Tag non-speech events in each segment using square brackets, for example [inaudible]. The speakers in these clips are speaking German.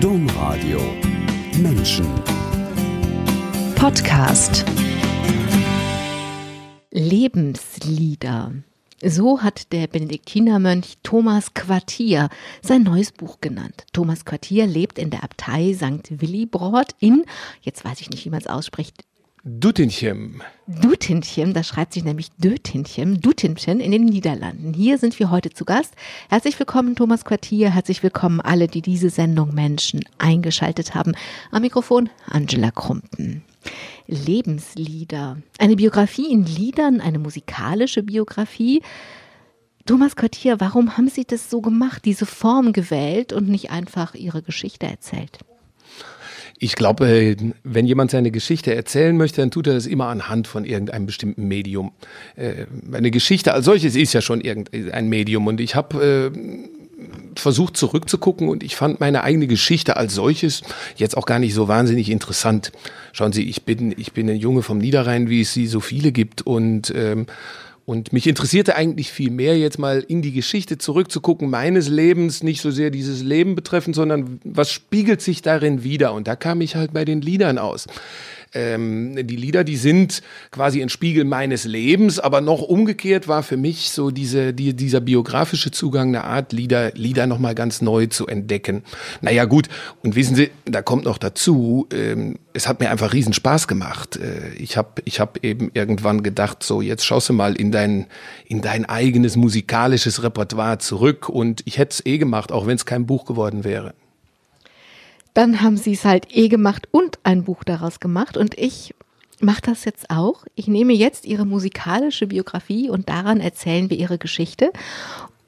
Domradio Menschen Podcast Lebenslieder. So hat der Benediktinermönch Thomas Quartier sein neues Buch genannt. Thomas Quartier lebt in der Abtei St. Willibrord in, jetzt weiß ich nicht, wie man es ausspricht, Dutinchen. Dutinchen, da schreibt sich nämlich Dötinchen, Dutinchen in den Niederlanden. Hier sind wir heute zu Gast. Herzlich willkommen, Thomas Quartier. Herzlich willkommen alle, die diese Sendung Menschen eingeschaltet haben. Am Mikrofon Angela Krumpen. Lebenslieder. Eine Biografie in Liedern, eine musikalische Biografie. Thomas Quartier, warum haben Sie das so gemacht, diese Form gewählt und nicht einfach Ihre Geschichte erzählt? Ich glaube, wenn jemand seine Geschichte erzählen möchte, dann tut er das immer anhand von irgendeinem bestimmten Medium. Äh, eine Geschichte als solches ist ja schon irgendein Medium und ich habe äh, versucht zurückzugucken und ich fand meine eigene Geschichte als solches jetzt auch gar nicht so wahnsinnig interessant. Schauen Sie, ich bin ich bin ein Junge vom Niederrhein, wie es sie so viele gibt und ähm, und mich interessierte eigentlich viel mehr, jetzt mal in die Geschichte zurückzugucken, meines Lebens, nicht so sehr dieses Leben betreffend, sondern was spiegelt sich darin wieder? Und da kam ich halt bei den Liedern aus ähm, die Lieder, die sind quasi ein Spiegel meines Lebens, aber noch umgekehrt war für mich so diese, die, dieser biografische Zugang eine Art, Lieder, Lieder nochmal ganz neu zu entdecken. Naja, gut, und wissen Sie, da kommt noch dazu, ähm, es hat mir einfach riesen Spaß gemacht. Äh, ich habe ich hab eben irgendwann gedacht, so jetzt schaust du mal in dein, in dein eigenes musikalisches Repertoire zurück und ich hätte es eh gemacht, auch wenn es kein Buch geworden wäre. Dann haben sie es halt eh gemacht und ein Buch daraus gemacht. Und ich mache das jetzt auch. Ich nehme jetzt ihre musikalische Biografie und daran erzählen wir ihre Geschichte.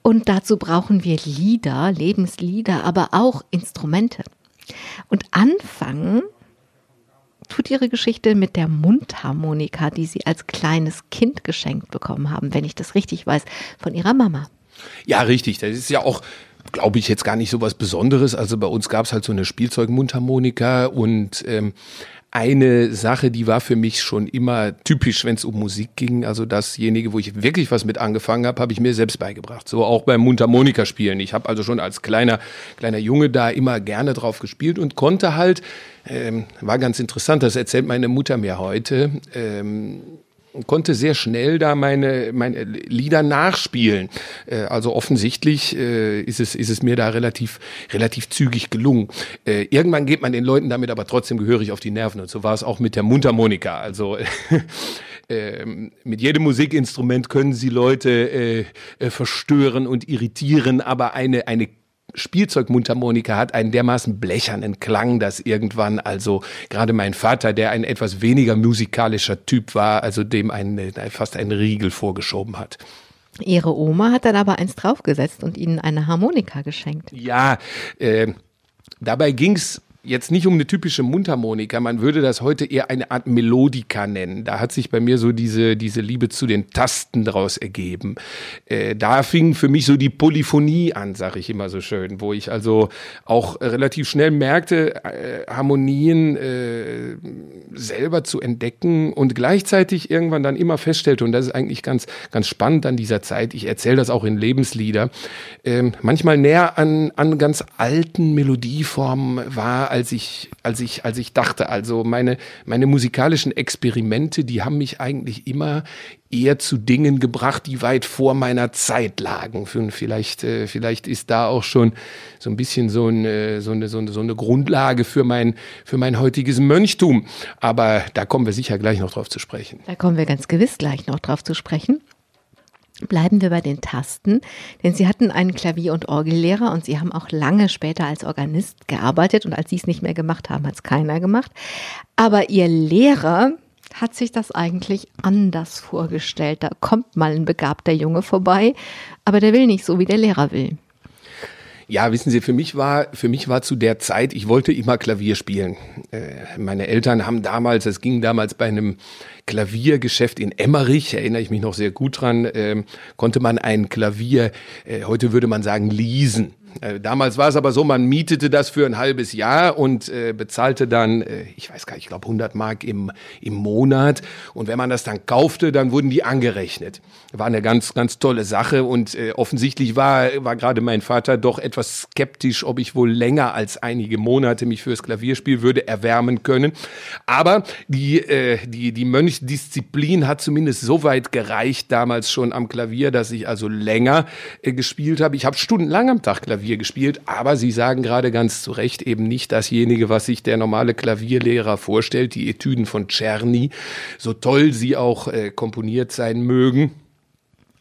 Und dazu brauchen wir Lieder, Lebenslieder, aber auch Instrumente. Und anfangen tut ihre Geschichte mit der Mundharmonika, die sie als kleines Kind geschenkt bekommen haben, wenn ich das richtig weiß, von ihrer Mama. Ja, richtig. Das ist ja auch glaube ich, jetzt gar nicht so was Besonderes. Also bei uns gab es halt so eine Spielzeugmundharmonika und ähm, eine Sache, die war für mich schon immer typisch, wenn es um Musik ging. Also dasjenige, wo ich wirklich was mit angefangen habe, habe ich mir selbst beigebracht. So auch beim Mundharmonika spielen. Ich habe also schon als kleiner kleiner Junge da immer gerne drauf gespielt und konnte halt, ähm, war ganz interessant. Das erzählt meine Mutter mir heute. Ähm, konnte sehr schnell da meine, meine Lieder nachspielen. Äh, also offensichtlich äh, ist, es, ist es mir da relativ, relativ zügig gelungen. Äh, irgendwann geht man den Leuten damit aber trotzdem gehörig auf die Nerven. Und so war es auch mit der Mundharmonika. Also [laughs] ähm, mit jedem Musikinstrument können sie Leute verstören und irritieren, aber eine, eine Spielzeugmundharmonika hat einen dermaßen blechernen Klang, dass irgendwann also gerade mein Vater, der ein etwas weniger musikalischer Typ war, also dem einen, fast einen Riegel vorgeschoben hat. Ihre Oma hat dann aber eins draufgesetzt und Ihnen eine Harmonika geschenkt. Ja, äh, dabei ging's jetzt nicht um eine typische Mundharmonika, man würde das heute eher eine Art Melodika nennen. Da hat sich bei mir so diese, diese Liebe zu den Tasten daraus ergeben. Äh, da fing für mich so die Polyphonie an, sag ich immer so schön, wo ich also auch relativ schnell merkte, äh, Harmonien äh, selber zu entdecken und gleichzeitig irgendwann dann immer feststellte, und das ist eigentlich ganz, ganz spannend an dieser Zeit, ich erzähle das auch in Lebenslieder, äh, manchmal näher an, an ganz alten Melodieformen war, als ich, als ich, als ich dachte. Also meine, meine musikalischen Experimente, die haben mich eigentlich immer eher zu Dingen gebracht, die weit vor meiner Zeit lagen. Vielleicht, äh, vielleicht ist da auch schon so ein bisschen so eine, so eine, so eine, so eine Grundlage für mein, für mein heutiges Mönchtum. Aber da kommen wir sicher gleich noch drauf zu sprechen. Da kommen wir ganz gewiss gleich noch drauf zu sprechen. Bleiben wir bei den Tasten, denn Sie hatten einen Klavier- und Orgellehrer und Sie haben auch lange später als Organist gearbeitet und als Sie es nicht mehr gemacht haben, hat es keiner gemacht. Aber Ihr Lehrer hat sich das eigentlich anders vorgestellt. Da kommt mal ein begabter Junge vorbei, aber der will nicht so, wie der Lehrer will. Ja, wissen Sie, für mich war, für mich war zu der Zeit, ich wollte immer Klavier spielen. Äh, meine Eltern haben damals, es ging damals bei einem Klaviergeschäft in Emmerich, erinnere ich mich noch sehr gut dran, äh, konnte man ein Klavier, äh, heute würde man sagen, leasen. Äh, damals war es aber so, man mietete das für ein halbes Jahr und äh, bezahlte dann, äh, ich weiß gar nicht, ich glaube 100 Mark im, im Monat. Und wenn man das dann kaufte, dann wurden die angerechnet. War eine ganz, ganz tolle Sache und äh, offensichtlich war, war gerade mein Vater doch etwas skeptisch, ob ich wohl länger als einige Monate mich fürs Klavierspiel würde erwärmen können. Aber die, äh, die, die Mönchsdisziplin hat zumindest so weit gereicht damals schon am Klavier, dass ich also länger äh, gespielt habe. Ich habe stundenlang am Tag Klavier gespielt, aber Sie sagen gerade ganz zu Recht eben nicht dasjenige, was sich der normale Klavierlehrer vorstellt, die Etüden von Czerny, so toll sie auch äh, komponiert sein mögen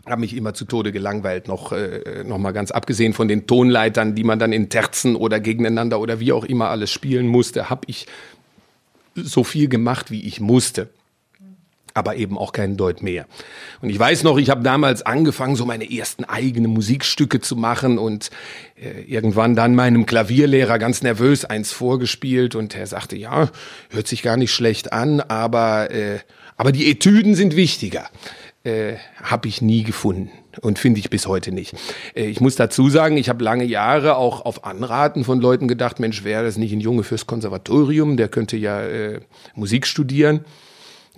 habe mich immer zu Tode gelangweilt, noch, äh, noch mal ganz abgesehen von den Tonleitern, die man dann in Terzen oder gegeneinander oder wie auch immer alles spielen musste, habe ich so viel gemacht, wie ich musste aber eben auch keinen Deut mehr. Und ich weiß noch, ich habe damals angefangen, so meine ersten eigenen Musikstücke zu machen und äh, irgendwann dann meinem Klavierlehrer ganz nervös eins vorgespielt und er sagte, ja, hört sich gar nicht schlecht an, aber, äh, aber die Etüden sind wichtiger. Äh, habe ich nie gefunden und finde ich bis heute nicht. Äh, ich muss dazu sagen, ich habe lange Jahre auch auf Anraten von Leuten gedacht, Mensch, wäre das nicht ein Junge fürs Konservatorium, der könnte ja äh, Musik studieren.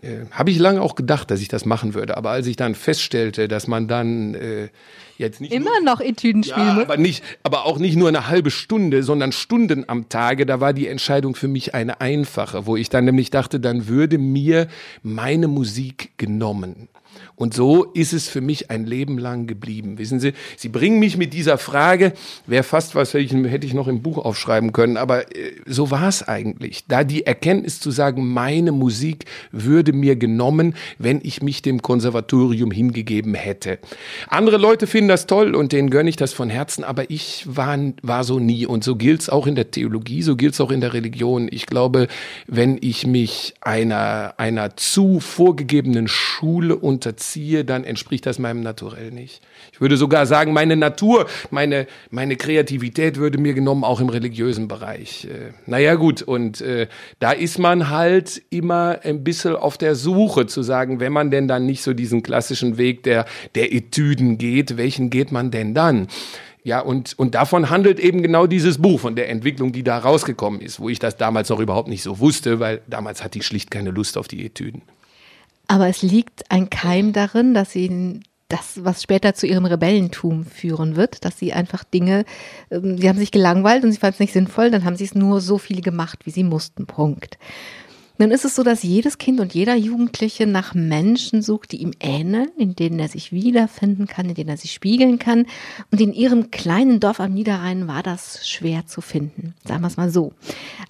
Äh, habe ich lange auch gedacht, dass ich das machen würde. Aber als ich dann feststellte, dass man dann äh, jetzt nicht immer nur, noch Etüden spielen ja, muss, aber nicht, aber auch nicht nur eine halbe Stunde, sondern Stunden am Tage, da war die Entscheidung für mich eine einfache, wo ich dann nämlich dachte, dann würde mir meine Musik genommen. Und so ist es für mich ein Leben lang geblieben. Wissen Sie, Sie bringen mich mit dieser Frage, wäre fast was, hätte ich noch im Buch aufschreiben können, aber äh, so war es eigentlich. Da die Erkenntnis zu sagen, meine Musik würde mir genommen, wenn ich mich dem Konservatorium hingegeben hätte. Andere Leute finden das toll und denen gönne ich das von Herzen, aber ich war, war so nie. Und so gilt es auch in der Theologie, so gilt es auch in der Religion. Ich glaube, wenn ich mich einer, einer zu vorgegebenen Schule unterziehe, ziehe, dann entspricht das meinem Naturell nicht. Ich würde sogar sagen, meine Natur, meine, meine Kreativität würde mir genommen, auch im religiösen Bereich. Äh, naja, gut, und äh, da ist man halt immer ein bisschen auf der Suche zu sagen, wenn man denn dann nicht so diesen klassischen Weg der, der Etüden geht, welchen geht man denn dann? Ja, und, und davon handelt eben genau dieses Buch, von der Entwicklung, die da rausgekommen ist, wo ich das damals noch überhaupt nicht so wusste, weil damals hatte ich schlicht keine Lust auf die Etüden. Aber es liegt ein Keim darin, dass sie das, was später zu ihrem Rebellentum führen wird, dass sie einfach Dinge, ähm, sie haben sich gelangweilt und sie fanden es nicht sinnvoll, dann haben sie es nur so viel gemacht, wie sie mussten. Punkt. Nun ist es so, dass jedes Kind und jeder Jugendliche nach Menschen sucht, die ihm ähneln, in denen er sich wiederfinden kann, in denen er sich spiegeln kann. Und in ihrem kleinen Dorf am Niederrhein war das schwer zu finden, sagen wir es mal so.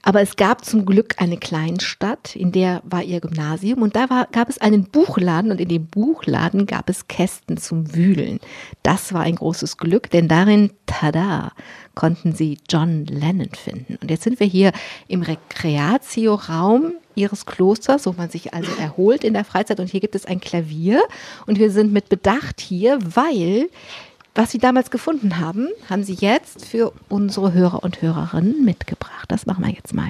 Aber es gab zum Glück eine Kleinstadt, in der war ihr Gymnasium und da war, gab es einen Buchladen und in dem Buchladen gab es Kästen zum Wühlen. Das war ein großes Glück, denn darin, tada, konnten sie John Lennon finden. Und jetzt sind wir hier im Rekreatio-Raum ihres Klosters, wo man sich also erholt in der Freizeit. Und hier gibt es ein Klavier. Und wir sind mit Bedacht hier, weil was Sie damals gefunden haben, haben Sie jetzt für unsere Hörer und Hörerinnen mitgebracht. Das machen wir jetzt mal.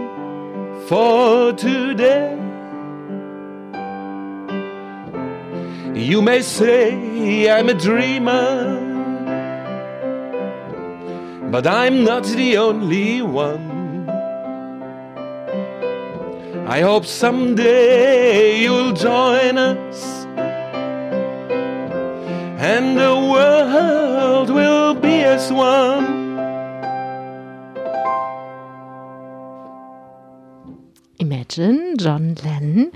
for today. You may say I'm a dreamer, but I'm not the only one. I hope someday you'll join us, and the world will be as one. Imagine, John Lennon.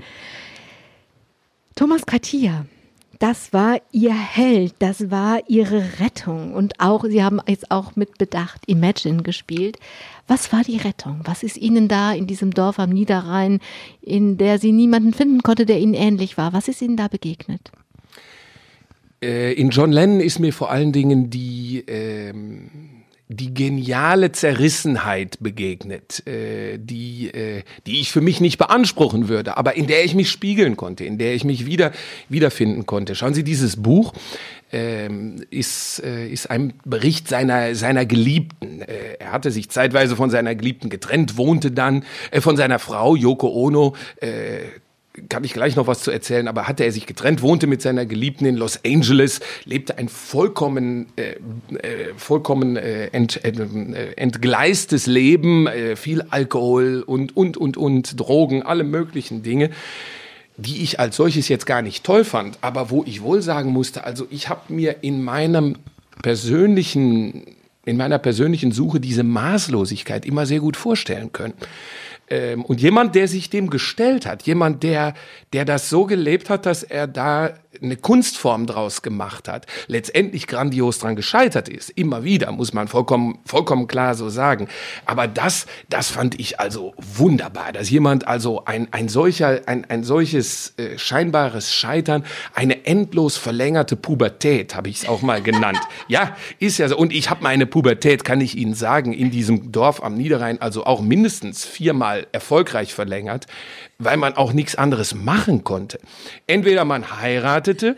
Thomas Katia, Das war ihr Held, das war ihre Rettung. Und auch, Sie haben jetzt auch mit Bedacht Imagine gespielt. Was war die Rettung? Was ist Ihnen da in diesem Dorf am Niederrhein, in der Sie niemanden finden konnte, der Ihnen ähnlich war? Was ist Ihnen da begegnet? Äh, in John Lennon ist mir vor allen Dingen die, ähm, die geniale Zerrissenheit begegnet, äh, die, äh, die ich für mich nicht beanspruchen würde, aber in der ich mich spiegeln konnte, in der ich mich wieder wiederfinden konnte. Schauen Sie, dieses Buch ähm, ist, äh, ist ein Bericht seiner, seiner Geliebten. Äh, er hatte sich zeitweise von seiner Geliebten getrennt, wohnte dann äh, von seiner Frau Yoko Ono, äh, kann ich gleich noch was zu erzählen, aber hatte er sich getrennt, wohnte mit seiner Geliebten in Los Angeles, lebte ein vollkommen, äh, äh, vollkommen äh, ent, äh, entgleistes Leben, äh, viel Alkohol und, und, und, und, Drogen, alle möglichen Dinge, die ich als solches jetzt gar nicht toll fand, aber wo ich wohl sagen musste, also ich habe mir in meinem persönlichen, in meiner persönlichen Suche diese Maßlosigkeit immer sehr gut vorstellen können. Ähm, und jemand, der sich dem gestellt hat, jemand, der, der das so gelebt hat, dass er da eine Kunstform draus gemacht hat, letztendlich grandios dran gescheitert ist. Immer wieder, muss man vollkommen, vollkommen klar so sagen. Aber das, das fand ich also wunderbar, dass jemand also ein, ein solcher, ein, ein solches äh, scheinbares Scheitern, eine endlos verlängerte Pubertät, habe ich es auch mal genannt. [laughs] ja, ist ja so. Und ich habe meine Pubertät, kann ich Ihnen sagen, in diesem Dorf am Niederrhein also auch mindestens viermal erfolgreich verlängert weil man auch nichts anderes machen konnte. Entweder man heiratete,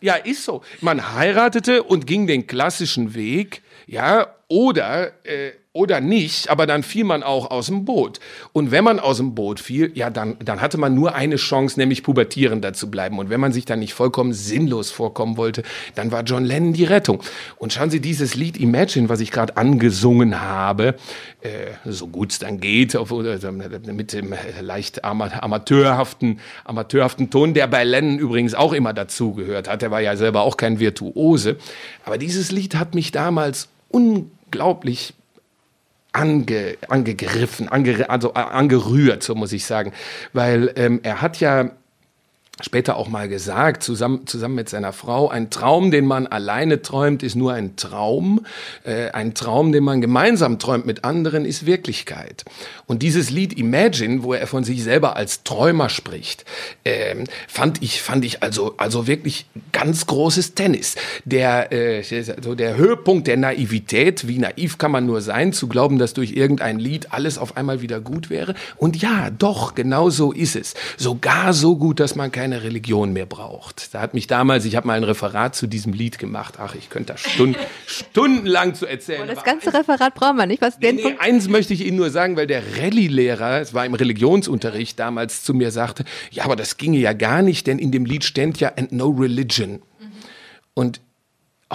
ja, ist so, man heiratete und ging den klassischen Weg, ja, oder äh, oder nicht, aber dann fiel man auch aus dem Boot. Und wenn man aus dem Boot fiel, ja, dann, dann hatte man nur eine Chance, nämlich pubertierender zu bleiben. Und wenn man sich dann nicht vollkommen sinnlos vorkommen wollte, dann war John Lennon die Rettung. Und schauen Sie dieses Lied Imagine, was ich gerade angesungen habe, äh, so gut es dann geht, auf, mit dem leicht amateurhaften, amateurhaften Ton, der bei Lennon übrigens auch immer dazugehört hat. Er war ja selber auch kein Virtuose. Aber dieses Lied hat mich damals unglaublich ange, angegriffen, ange, also angerührt, so muss ich sagen. Weil ähm, er hat ja später auch mal gesagt, zusammen, zusammen mit seiner Frau, ein Traum, den man alleine träumt, ist nur ein Traum. Äh, ein Traum, den man gemeinsam träumt mit anderen, ist Wirklichkeit. Und dieses Lied Imagine, wo er von sich selber als Träumer spricht, äh, fand ich, fand ich also, also wirklich ganz großes Tennis. Der, äh, so der Höhepunkt der Naivität, wie naiv kann man nur sein, zu glauben, dass durch irgendein Lied alles auf einmal wieder gut wäre. Und ja, doch, genau so ist es. Sogar so gut, dass man kein keine Religion mehr braucht. Da hat mich damals, ich habe mal ein Referat zu diesem Lied gemacht. Ach, ich könnte da Stunden, [laughs] stundenlang zu erzählen. Und das ganze eins, Referat brauchen wir nicht. Was nee, nee, eins möchte ich Ihnen nur sagen, weil der Rallye-Lehrer, es war im Religionsunterricht damals, zu mir sagte, ja, aber das ginge ja gar nicht, denn in dem Lied stand ja and no religion. Mhm. Und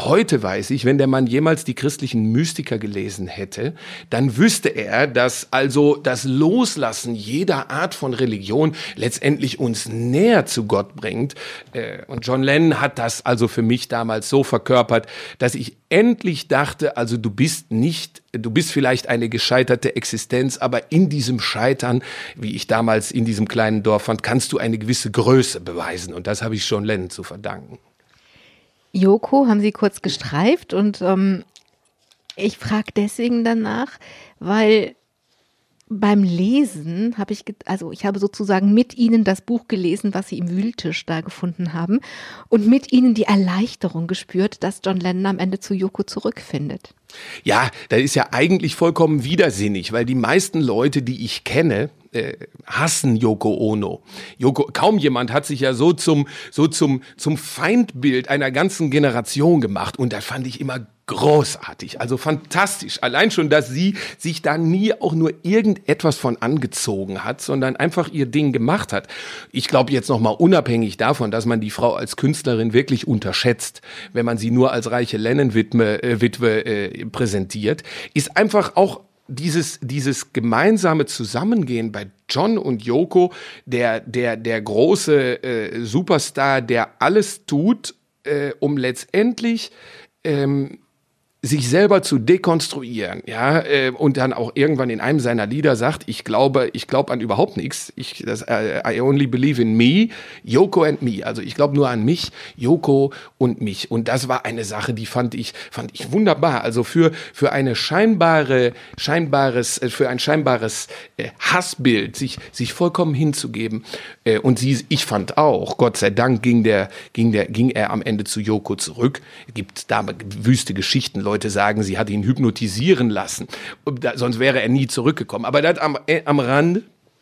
Heute weiß ich, wenn der Mann jemals die christlichen Mystiker gelesen hätte, dann wüsste er, dass also das Loslassen jeder Art von Religion letztendlich uns näher zu Gott bringt. Äh, und John Lennon hat das also für mich damals so verkörpert, dass ich endlich dachte, also du bist nicht, du bist vielleicht eine gescheiterte Existenz, aber in diesem Scheitern, wie ich damals in diesem kleinen Dorf fand, kannst du eine gewisse Größe beweisen. Und das habe ich John Lennon zu verdanken. Joko haben Sie kurz gestreift und ähm, ich frage deswegen danach, weil beim Lesen habe ich, also ich habe sozusagen mit Ihnen das Buch gelesen, was Sie im Wühltisch da gefunden haben und mit Ihnen die Erleichterung gespürt, dass John Lennon am Ende zu Yoko zurückfindet. Ja, das ist ja eigentlich vollkommen widersinnig, weil die meisten Leute, die ich kenne, äh, hassen Yoko Ono. Yoko, kaum jemand hat sich ja so zum, so zum, zum Feindbild einer ganzen Generation gemacht. Und das fand ich immer großartig, also fantastisch. Allein schon, dass sie sich da nie auch nur irgendetwas von angezogen hat, sondern einfach ihr Ding gemacht hat. Ich glaube jetzt noch mal unabhängig davon, dass man die Frau als Künstlerin wirklich unterschätzt, wenn man sie nur als reiche Lennon-Witwe äh, Witwe, äh, präsentiert, ist einfach auch dieses, dieses gemeinsame Zusammengehen bei John und Yoko, der, der, der große äh, Superstar, der alles tut, äh, um letztendlich ähm, sich selber zu dekonstruieren, ja, äh, und dann auch irgendwann in einem seiner Lieder sagt, ich glaube, ich glaube an überhaupt nichts. Ich, das, äh, I only believe in me, Yoko and me. Also ich glaube nur an mich, Yoko und mich. Und das war eine Sache, die fand ich, fand ich wunderbar. Also für für eine scheinbare, scheinbares, äh, für ein scheinbares Hassbild, sich sich vollkommen hinzugeben. Und sie, ich fand auch, Gott sei Dank ging der, ging der, ging er am Ende zu Yoko zurück. Gibt da wüste Geschichten Leute sagen, sie hat ihn hypnotisieren lassen. Sonst wäre er nie zurückgekommen. Aber das am, äh, am Rand.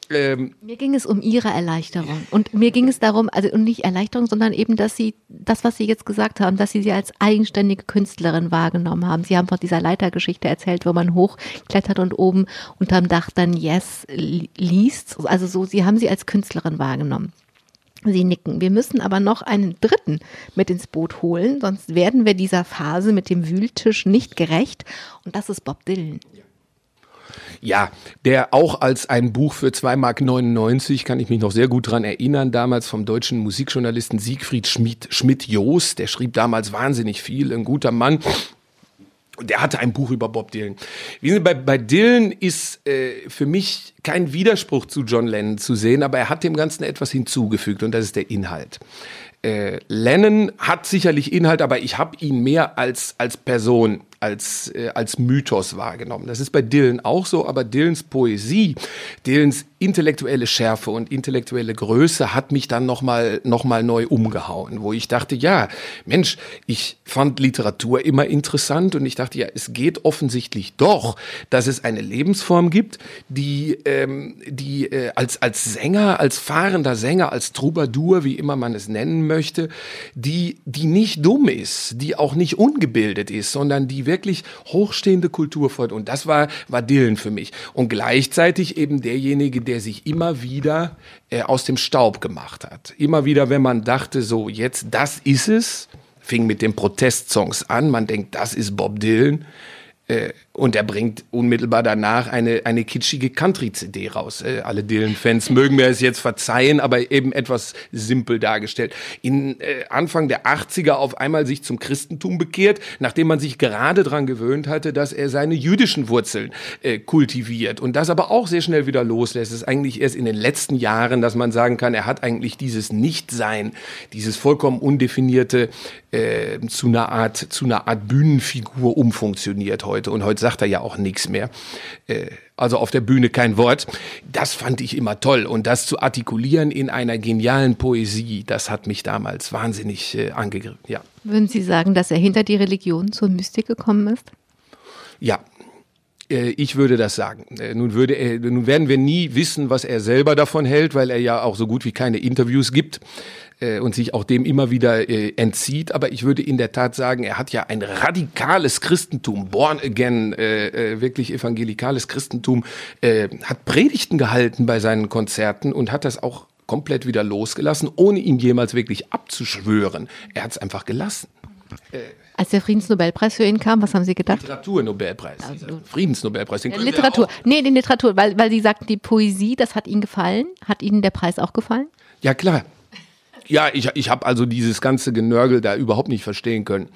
Ähm mir ging es um ihre Erleichterung. Und mir ging es darum, also nicht Erleichterung, sondern eben, dass sie, das, was Sie jetzt gesagt haben, dass Sie sie als eigenständige Künstlerin wahrgenommen haben. Sie haben von dieser Leitergeschichte erzählt, wo man hochklettert und oben unterm Dach dann Yes liest. Also so, Sie haben sie als Künstlerin wahrgenommen. Sie nicken. Wir müssen aber noch einen dritten mit ins Boot holen, sonst werden wir dieser Phase mit dem Wühltisch nicht gerecht. Und das ist Bob Dylan. Ja, der auch als ein Buch für 2,99 Mark, kann ich mich noch sehr gut dran erinnern, damals vom deutschen Musikjournalisten Siegfried Schmidt-Joos, der schrieb damals wahnsinnig viel, ein guter Mann, und der hatte ein Buch über Bob Dylan. Wie bei, bei Dylan ist äh, für mich kein Widerspruch zu John Lennon zu sehen, aber er hat dem Ganzen etwas hinzugefügt und das ist der Inhalt. Äh, Lennon hat sicherlich Inhalt, aber ich habe ihn mehr als, als Person als, äh, als Mythos wahrgenommen. Das ist bei Dylan auch so, aber Dylans Poesie, Dylans intellektuelle Schärfe und intellektuelle Größe hat mich dann nochmal noch mal neu umgehauen, wo ich dachte, ja, Mensch, ich fand Literatur immer interessant und ich dachte, ja, es geht offensichtlich doch, dass es eine Lebensform gibt, die, ähm, die äh, als, als Sänger, als fahrender Sänger, als Troubadour, wie immer man es nennen möchte, die, die nicht dumm ist, die auch nicht ungebildet ist, sondern die wirklich hochstehende Kultur fordert. Und das war, war Dylan für mich. Und gleichzeitig eben derjenige, der sich immer wieder äh, aus dem Staub gemacht hat. Immer wieder, wenn man dachte, so jetzt, das ist es, fing mit den Protestsongs an, man denkt, das ist Bob Dylan. Äh, und er bringt unmittelbar danach eine, eine kitschige Country-CD raus. Äh, alle Dylan-Fans mögen mir es jetzt verzeihen, aber eben etwas simpel dargestellt. In äh, Anfang der 80er auf einmal sich zum Christentum bekehrt, nachdem man sich gerade daran gewöhnt hatte, dass er seine jüdischen Wurzeln äh, kultiviert und das aber auch sehr schnell wieder loslässt. Es ist eigentlich erst in den letzten Jahren, dass man sagen kann, er hat eigentlich dieses Nichtsein, dieses vollkommen undefinierte äh, zu einer Art zu einer Art Bühnenfigur umfunktioniert heute und heute sagt er ja auch nichts mehr. Äh, also auf der Bühne kein Wort. Das fand ich immer toll. Und das zu artikulieren in einer genialen Poesie, das hat mich damals wahnsinnig äh, angegriffen. Ja. Würden Sie sagen, dass er hinter die Religion zur Mystik gekommen ist? Ja, ich würde das sagen. Äh, nun, würde er, nun werden wir nie wissen, was er selber davon hält, weil er ja auch so gut wie keine Interviews gibt äh, und sich auch dem immer wieder äh, entzieht. Aber ich würde in der Tat sagen, er hat ja ein radikales Christentum, born again, äh, äh, wirklich evangelikales Christentum, äh, hat Predigten gehalten bei seinen Konzerten und hat das auch komplett wieder losgelassen, ohne ihn jemals wirklich abzuschwören. Er hat es einfach gelassen. Als der Friedensnobelpreis für ihn kam, was haben Sie gedacht? Literaturnobelpreis. Also, Friedensnobelpreis. Den Literatur. Nee, den Literatur, weil, weil Sie sagten, die Poesie, das hat Ihnen gefallen. Hat Ihnen der Preis auch gefallen? Ja, klar. Ja, ich, ich habe also dieses ganze Genörgel da überhaupt nicht verstehen können.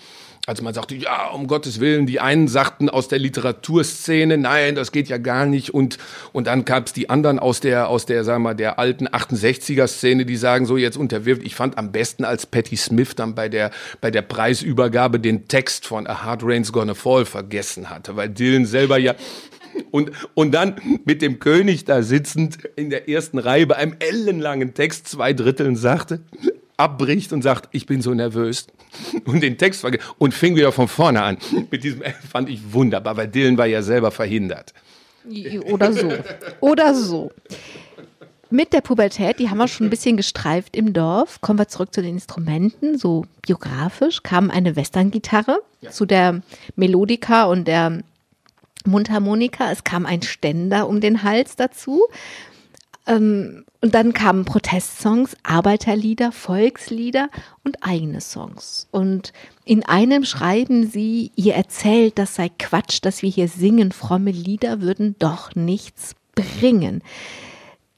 Also man sagte, ja, um Gottes Willen, die einen sagten aus der Literaturszene, nein, das geht ja gar nicht. Und, und dann gab es die anderen aus der, aus der, sagen wir mal, der alten 68er-Szene, die sagen, so jetzt unterwirft. Ich fand am besten, als Patti Smith dann bei der, bei der Preisübergabe den Text von A Hard Rain's Gonna Fall vergessen hatte, weil Dylan selber ja [laughs] und, und dann mit dem König da sitzend in der ersten Reihe bei einem ellenlangen Text zwei Dritteln sagte, abbricht und sagt, ich bin so nervös und den Text und fing wieder von vorne an. Mit diesem fand ich wunderbar, weil Dylan war ja selber verhindert. Oder so. Oder so. Mit der Pubertät, die haben wir schon ein bisschen gestreift im Dorf. Kommen wir zurück zu den Instrumenten. So biografisch kam eine Western-Gitarre ja. zu der Melodika und der Mundharmonika, es kam ein Ständer um den Hals dazu. Ähm, und dann kamen Protestsongs, Arbeiterlieder, Volkslieder und eigene Songs. Und in einem schreiben sie, ihr erzählt, das sei Quatsch, dass wir hier singen, fromme Lieder würden doch nichts bringen.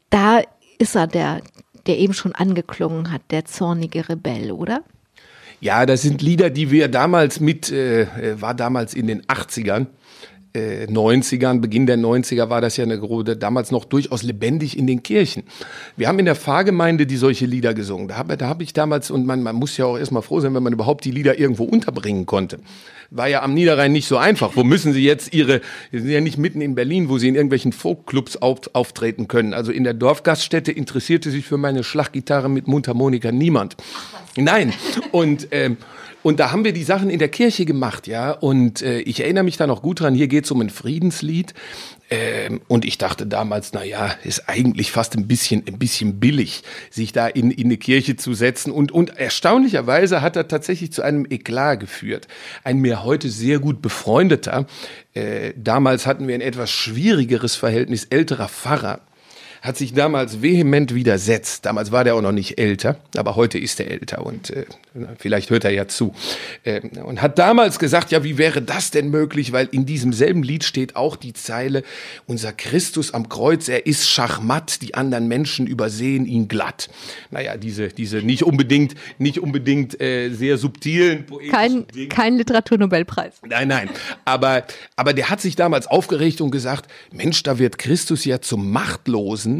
Da ist er, der, der eben schon angeklungen hat, der zornige Rebell, oder? Ja, das sind Lieder, die wir damals mit, äh, war damals in den 80ern, äh, 90ern, Beginn der 90er war das ja eine große, damals noch durchaus lebendig in den Kirchen. Wir haben in der Pfarrgemeinde die solche Lieder gesungen. Da habe da hab ich damals, und man, man muss ja auch erstmal froh sein, wenn man überhaupt die Lieder irgendwo unterbringen konnte. War ja am Niederrhein nicht so einfach. Wo müssen Sie jetzt Ihre, Sie sind ja nicht mitten in Berlin, wo Sie in irgendwelchen Folkclubs auf, auftreten können. Also in der Dorfgaststätte interessierte sich für meine Schlaggitarre mit Mundharmonika niemand. Nein. Und, ähm, und da haben wir die Sachen in der Kirche gemacht, ja. Und äh, ich erinnere mich da noch gut dran, hier geht es um ein Friedenslied. Ähm, und ich dachte damals, na ja, ist eigentlich fast ein bisschen, ein bisschen billig, sich da in, in eine Kirche zu setzen. Und, und erstaunlicherweise hat er tatsächlich zu einem Eklat geführt. Ein mir heute sehr gut befreundeter, äh, damals hatten wir ein etwas schwierigeres Verhältnis, älterer Pfarrer, hat sich damals vehement widersetzt. Damals war der auch noch nicht älter, aber heute ist er älter und äh, vielleicht hört er ja zu. Äh, und hat damals gesagt, ja, wie wäre das denn möglich? Weil in diesem selben Lied steht auch die Zeile, unser Christus am Kreuz, er ist schachmatt, die anderen Menschen übersehen ihn glatt. Naja, diese, diese nicht unbedingt, nicht unbedingt äh, sehr subtilen Kein, kein Literaturnobelpreis. Nein, nein. Aber, aber der hat sich damals aufgeregt und gesagt, Mensch, da wird Christus ja zum Machtlosen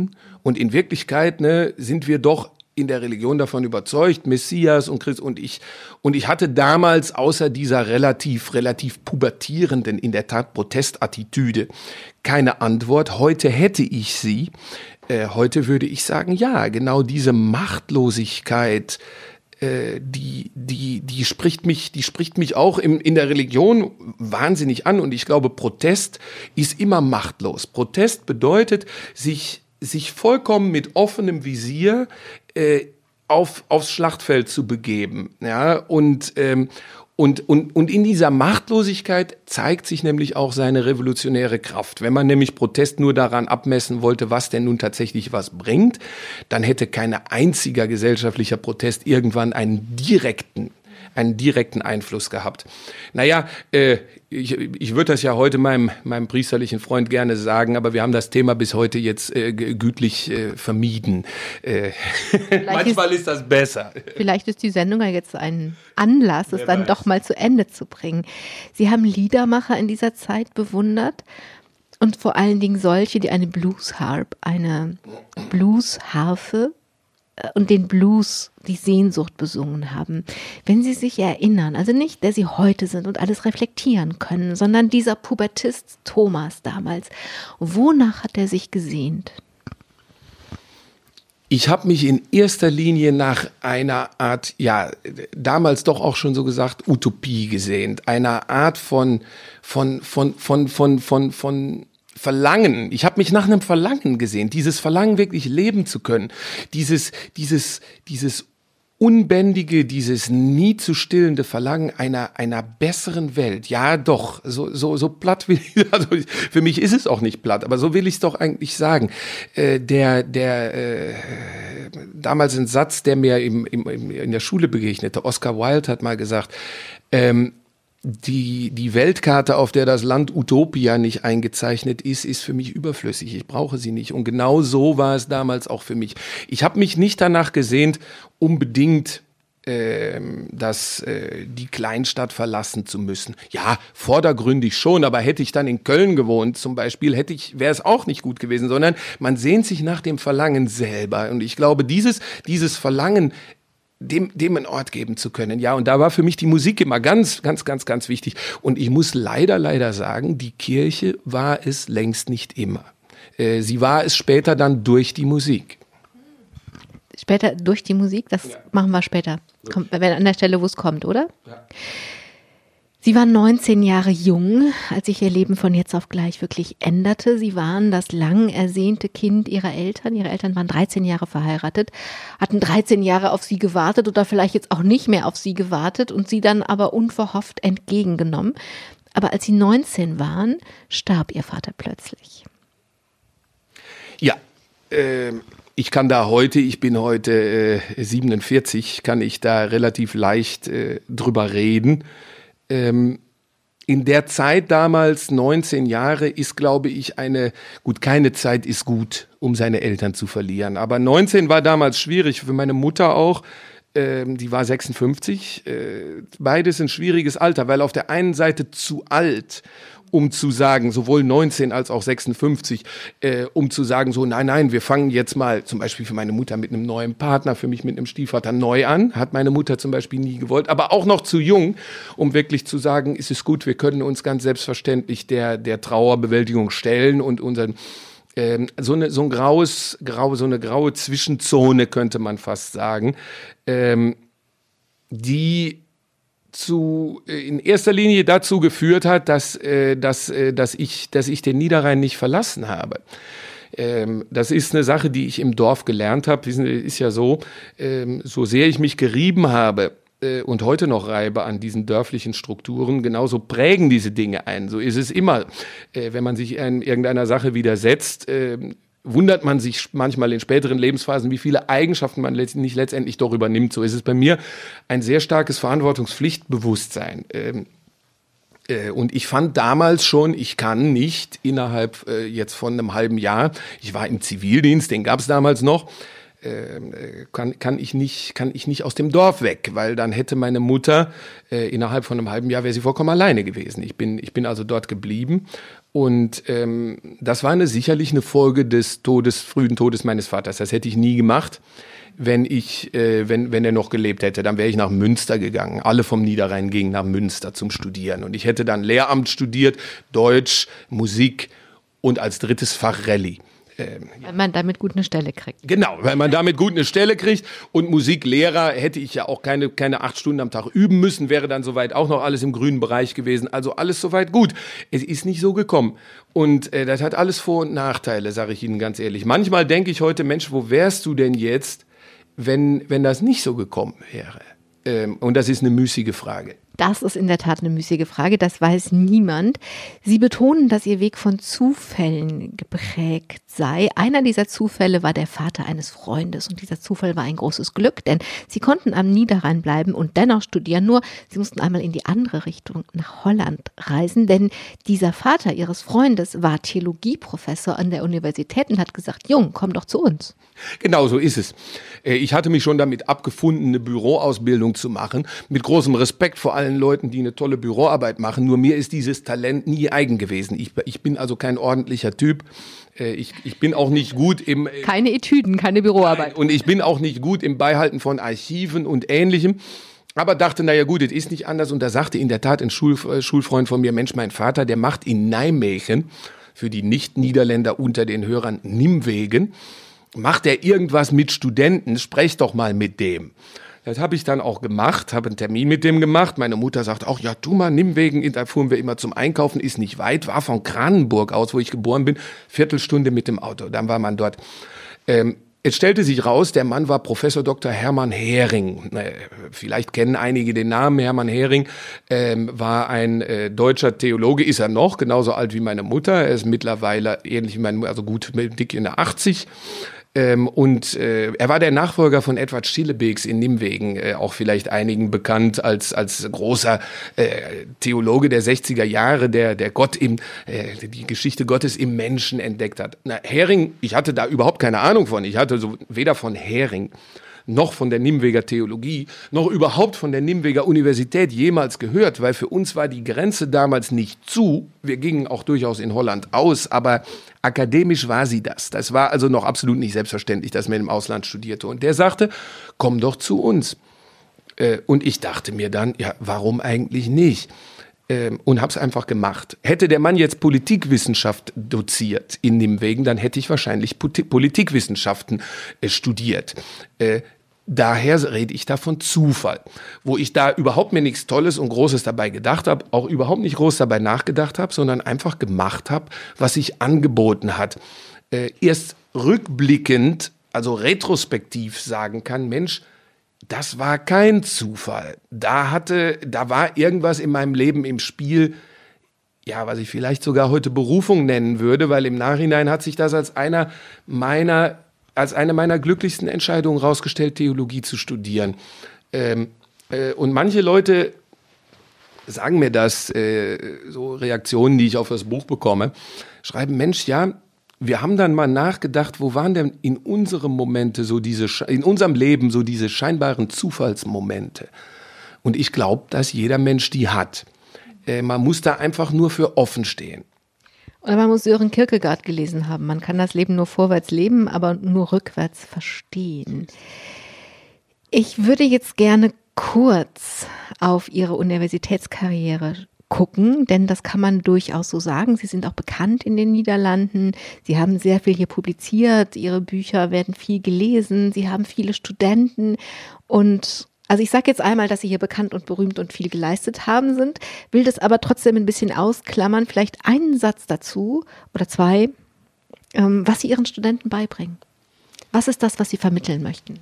und in Wirklichkeit ne, sind wir doch in der Religion davon überzeugt, Messias und Christ und ich und ich hatte damals außer dieser relativ relativ pubertierenden in der Tat Protestattitüde keine Antwort. Heute hätte ich sie. Äh, heute würde ich sagen, ja, genau diese Machtlosigkeit, äh, die, die, die spricht mich, die spricht mich auch im, in der Religion wahnsinnig an. Und ich glaube, Protest ist immer machtlos. Protest bedeutet, sich sich vollkommen mit offenem Visier äh, auf, aufs Schlachtfeld zu begeben. Ja, und, ähm, und, und, und in dieser Machtlosigkeit zeigt sich nämlich auch seine revolutionäre Kraft. Wenn man nämlich Protest nur daran abmessen wollte, was denn nun tatsächlich was bringt, dann hätte kein einziger gesellschaftlicher Protest irgendwann einen direkten einen direkten Einfluss gehabt. Naja, äh, ich, ich würde das ja heute meinem, meinem priesterlichen Freund gerne sagen, aber wir haben das Thema bis heute jetzt äh, gütlich äh, vermieden. Äh, manchmal ist, ist, das besser. Vielleicht ist die Sendung ja jetzt ein Anlass, es Wer dann weiß. doch mal zu Ende zu bringen. Sie haben Liedermacher in dieser Zeit bewundert und vor allen Dingen solche, die eine Bluesharp, eine Bluesharfe und den Blues, die Sehnsucht besungen haben. Wenn Sie sich erinnern, also nicht, der Sie heute sind und alles reflektieren können, sondern dieser Pubertist Thomas damals, wonach hat er sich gesehnt? Ich habe mich in erster Linie nach einer Art, ja, damals doch auch schon so gesagt, Utopie gesehnt, einer Art von, von, von, von, von, von, von Verlangen. Ich habe mich nach einem Verlangen gesehen, dieses Verlangen wirklich leben zu können, dieses dieses dieses unbändige, dieses nie zu stillende Verlangen einer einer besseren Welt. Ja, doch, so so so platt will ich, [laughs] also für mich ist es auch nicht platt, aber so will ich es doch eigentlich sagen. Äh, der der äh, damals ein Satz, der mir im, im, in der Schule begegnete. Oscar Wilde hat mal gesagt. Ähm, die, die Weltkarte, auf der das Land Utopia nicht eingezeichnet ist, ist für mich überflüssig. Ich brauche sie nicht. Und genau so war es damals auch für mich. Ich habe mich nicht danach gesehnt, unbedingt ähm, äh, die Kleinstadt verlassen zu müssen. Ja, vordergründig schon, aber hätte ich dann in Köln gewohnt zum Beispiel, hätte ich, wäre es auch nicht gut gewesen, sondern man sehnt sich nach dem Verlangen selber. Und ich glaube, dieses, dieses Verlangen dem, dem einen Ort geben zu können. Ja, und da war für mich die Musik immer ganz, ganz, ganz, ganz wichtig. Und ich muss leider, leider sagen, die Kirche war es längst nicht immer. Äh, sie war es später dann durch die Musik. Später durch die Musik? Das ja. machen wir später. Kommt, wenn an der Stelle, wo es kommt, oder? Ja. Sie waren 19 Jahre jung, als sich ihr Leben von jetzt auf gleich wirklich änderte. Sie waren das lang ersehnte Kind ihrer Eltern. Ihre Eltern waren 13 Jahre verheiratet, hatten 13 Jahre auf sie gewartet oder vielleicht jetzt auch nicht mehr auf sie gewartet und sie dann aber unverhofft entgegengenommen. Aber als sie 19 waren, starb ihr Vater plötzlich. Ja, äh, ich kann da heute, ich bin heute äh, 47, kann ich da relativ leicht äh, drüber reden ähm, in der Zeit damals, 19 Jahre, ist, glaube ich, eine, gut, keine Zeit ist gut, um seine Eltern zu verlieren. Aber 19 war damals schwierig, für meine Mutter auch. ähm, die war 56. Äh, beides ein schwieriges Alter, weil auf der einen Seite zu alt, um zu sagen, sowohl 19 als auch 56, äh, um zu sagen, so, nein, nein, wir fangen jetzt mal, zum Beispiel für meine Mutter mit einem neuen Partner, für mich mit einem Stiefvater neu an, hat meine Mutter zum Beispiel nie gewollt, aber auch noch zu jung, um wirklich zu sagen, ist es gut, wir können uns ganz selbstverständlich der, der Trauerbewältigung stellen und unseren ähm, so, eine, so ein graues, grau, so eine graue Zwischenzone könnte man fast sagen, ähm, die zu, äh, in erster Linie dazu geführt hat, dass, äh, dass, äh, dass, ich, dass ich den Niederrhein nicht verlassen habe. Ähm, das ist eine Sache, die ich im Dorf gelernt habe. Ist ja so, ähm, so sehr ich mich gerieben habe und heute noch reibe an diesen dörflichen Strukturen, genauso prägen diese Dinge ein. So ist es immer. Wenn man sich in irgendeiner Sache widersetzt, äh, wundert man sich manchmal in späteren Lebensphasen, wie viele Eigenschaften man nicht letztendlich doch übernimmt. So ist es bei mir ein sehr starkes Verantwortungspflichtbewusstsein. Ähm, äh, und ich fand damals schon, ich kann nicht innerhalb äh, jetzt von einem halben Jahr, ich war im Zivildienst, den gab es damals noch, ähm, äh, kann, kann, ich nicht, kann ich nicht aus dem Dorf weg, weil dann hätte meine Mutter äh, innerhalb von einem halben Jahr wäre sie vollkommen alleine gewesen. Ich bin, ich bin also dort geblieben und ähm, das war eine, sicherlich eine Folge des Todes, frühen Todes meines Vaters. Das hätte ich nie gemacht, wenn ich, äh, wenn, wenn er noch gelebt hätte. Dann wäre ich nach Münster gegangen. Alle vom Niederrhein gingen nach Münster zum Studieren und ich hätte dann Lehramt studiert, Deutsch, Musik und als drittes Fach Rallye. Ähm, weil man damit gut eine Stelle kriegt. Genau, weil man damit gut eine Stelle kriegt. Und Musiklehrer hätte ich ja auch keine, keine acht Stunden am Tag üben müssen, wäre dann soweit auch noch alles im grünen Bereich gewesen. Also alles soweit gut. Es ist nicht so gekommen. Und äh, das hat alles Vor- und Nachteile, sage ich Ihnen ganz ehrlich. Manchmal denke ich heute, Mensch, wo wärst du denn jetzt, wenn, wenn das nicht so gekommen wäre? Ähm, und das ist eine müßige Frage. Das ist in der Tat eine müßige Frage, das weiß niemand. Sie betonen, dass Ihr Weg von Zufällen geprägt sei. Einer dieser Zufälle war der Vater eines Freundes und dieser Zufall war ein großes Glück, denn Sie konnten am Niederrhein bleiben und dennoch studieren, nur Sie mussten einmal in die andere Richtung nach Holland reisen, denn dieser Vater Ihres Freundes war Theologieprofessor an der Universität und hat gesagt, Jung, komm doch zu uns. Genau so ist es. Äh, ich hatte mich schon damit abgefunden, eine Büroausbildung zu machen, mit großem Respekt vor allem allen Leuten, die eine tolle Büroarbeit machen. Nur mir ist dieses Talent nie eigen gewesen. Ich, ich bin also kein ordentlicher Typ. Äh, ich, ich bin auch nicht gut im. Äh, keine Etüden, keine Büroarbeit. Und ich bin auch nicht gut im Beihalten von Archiven und ähnlichem. Aber dachte, naja gut, es ist nicht anders. Und da sagte in der Tat ein Schul, äh, Schulfreund von mir, Mensch, mein Vater, der macht in Nijmegen, für die Nicht-Niederländer unter den Hörern, Nimwegen, macht er irgendwas mit Studenten, sprech doch mal mit dem. Das habe ich dann auch gemacht, habe einen Termin mit dem gemacht. Meine Mutter sagt auch, ja, tu mal, nimm wegen, da fuhren wir immer zum Einkaufen, ist nicht weit, war von Kranenburg aus, wo ich geboren bin, Viertelstunde mit dem Auto. Dann war man dort. Ähm, es stellte sich raus, der Mann war Professor Dr. Hermann Hering. Vielleicht kennen einige den Namen. Hermann Hering ähm, war ein äh, deutscher Theologe, ist er noch, genauso alt wie meine Mutter. Er ist mittlerweile ähnlich wie Mutter, also gut dick in der 80. Ähm, und äh, er war der Nachfolger von Edward Stillebeeks in Nimwegen, äh, auch vielleicht einigen bekannt als, als großer äh, Theologe der 60er Jahre, der, der Gott im, äh, die Geschichte Gottes im Menschen entdeckt hat. Na, Hering, ich hatte da überhaupt keine Ahnung von. Ich hatte so weder von Hering noch von der Nimweger Theologie, noch überhaupt von der Nimweger Universität jemals gehört, weil für uns war die Grenze damals nicht zu. Wir gingen auch durchaus in Holland aus, aber akademisch war sie das. Das war also noch absolut nicht selbstverständlich, dass man im Ausland studierte. Und der sagte, komm doch zu uns. Äh, und ich dachte mir dann, ja, warum eigentlich nicht? Ähm, und habe es einfach gemacht. Hätte der Mann jetzt Politikwissenschaft doziert in dem Wegen, dann hätte ich wahrscheinlich Politikwissenschaften äh, studiert. Äh, daher rede ich da von Zufall, wo ich da überhaupt mir nichts Tolles und Großes dabei gedacht habe, auch überhaupt nicht groß dabei nachgedacht habe, sondern einfach gemacht habe, was sich angeboten hat. Äh, erst rückblickend, also retrospektiv sagen kann, Mensch, das war kein Zufall. Da hatte, da war irgendwas in meinem Leben im Spiel, ja, was ich vielleicht sogar heute Berufung nennen würde, weil im Nachhinein hat sich das als einer meiner, als eine meiner glücklichsten Entscheidungen rausgestellt, Theologie zu studieren. Ähm, äh, und manche Leute sagen mir das, äh, so Reaktionen, die ich auf das Buch bekomme, schreiben, Mensch, ja, wir haben dann mal nachgedacht, wo waren denn in unserem Momente so diese, in unserem Leben so diese scheinbaren Zufallsmomente? Und ich glaube, dass jeder Mensch die hat. Äh, man muss da einfach nur für offen stehen. Oder man muss Sören Kierkegaard gelesen haben. Man kann das Leben nur vorwärts leben, aber nur rückwärts verstehen. Ich würde jetzt gerne kurz auf Ihre Universitätskarriere gucken, denn das kann man durchaus so sagen. Sie sind auch bekannt in den Niederlanden. Sie haben sehr viel hier publiziert. Ihre Bücher werden viel gelesen. Sie haben viele Studenten und also ich sage jetzt einmal, dass Sie hier bekannt und berühmt und viel geleistet haben sind, will das aber trotzdem ein bisschen ausklammern. Vielleicht einen Satz dazu oder zwei, ähm, was Sie Ihren Studenten beibringen. Was ist das, was Sie vermitteln möchten?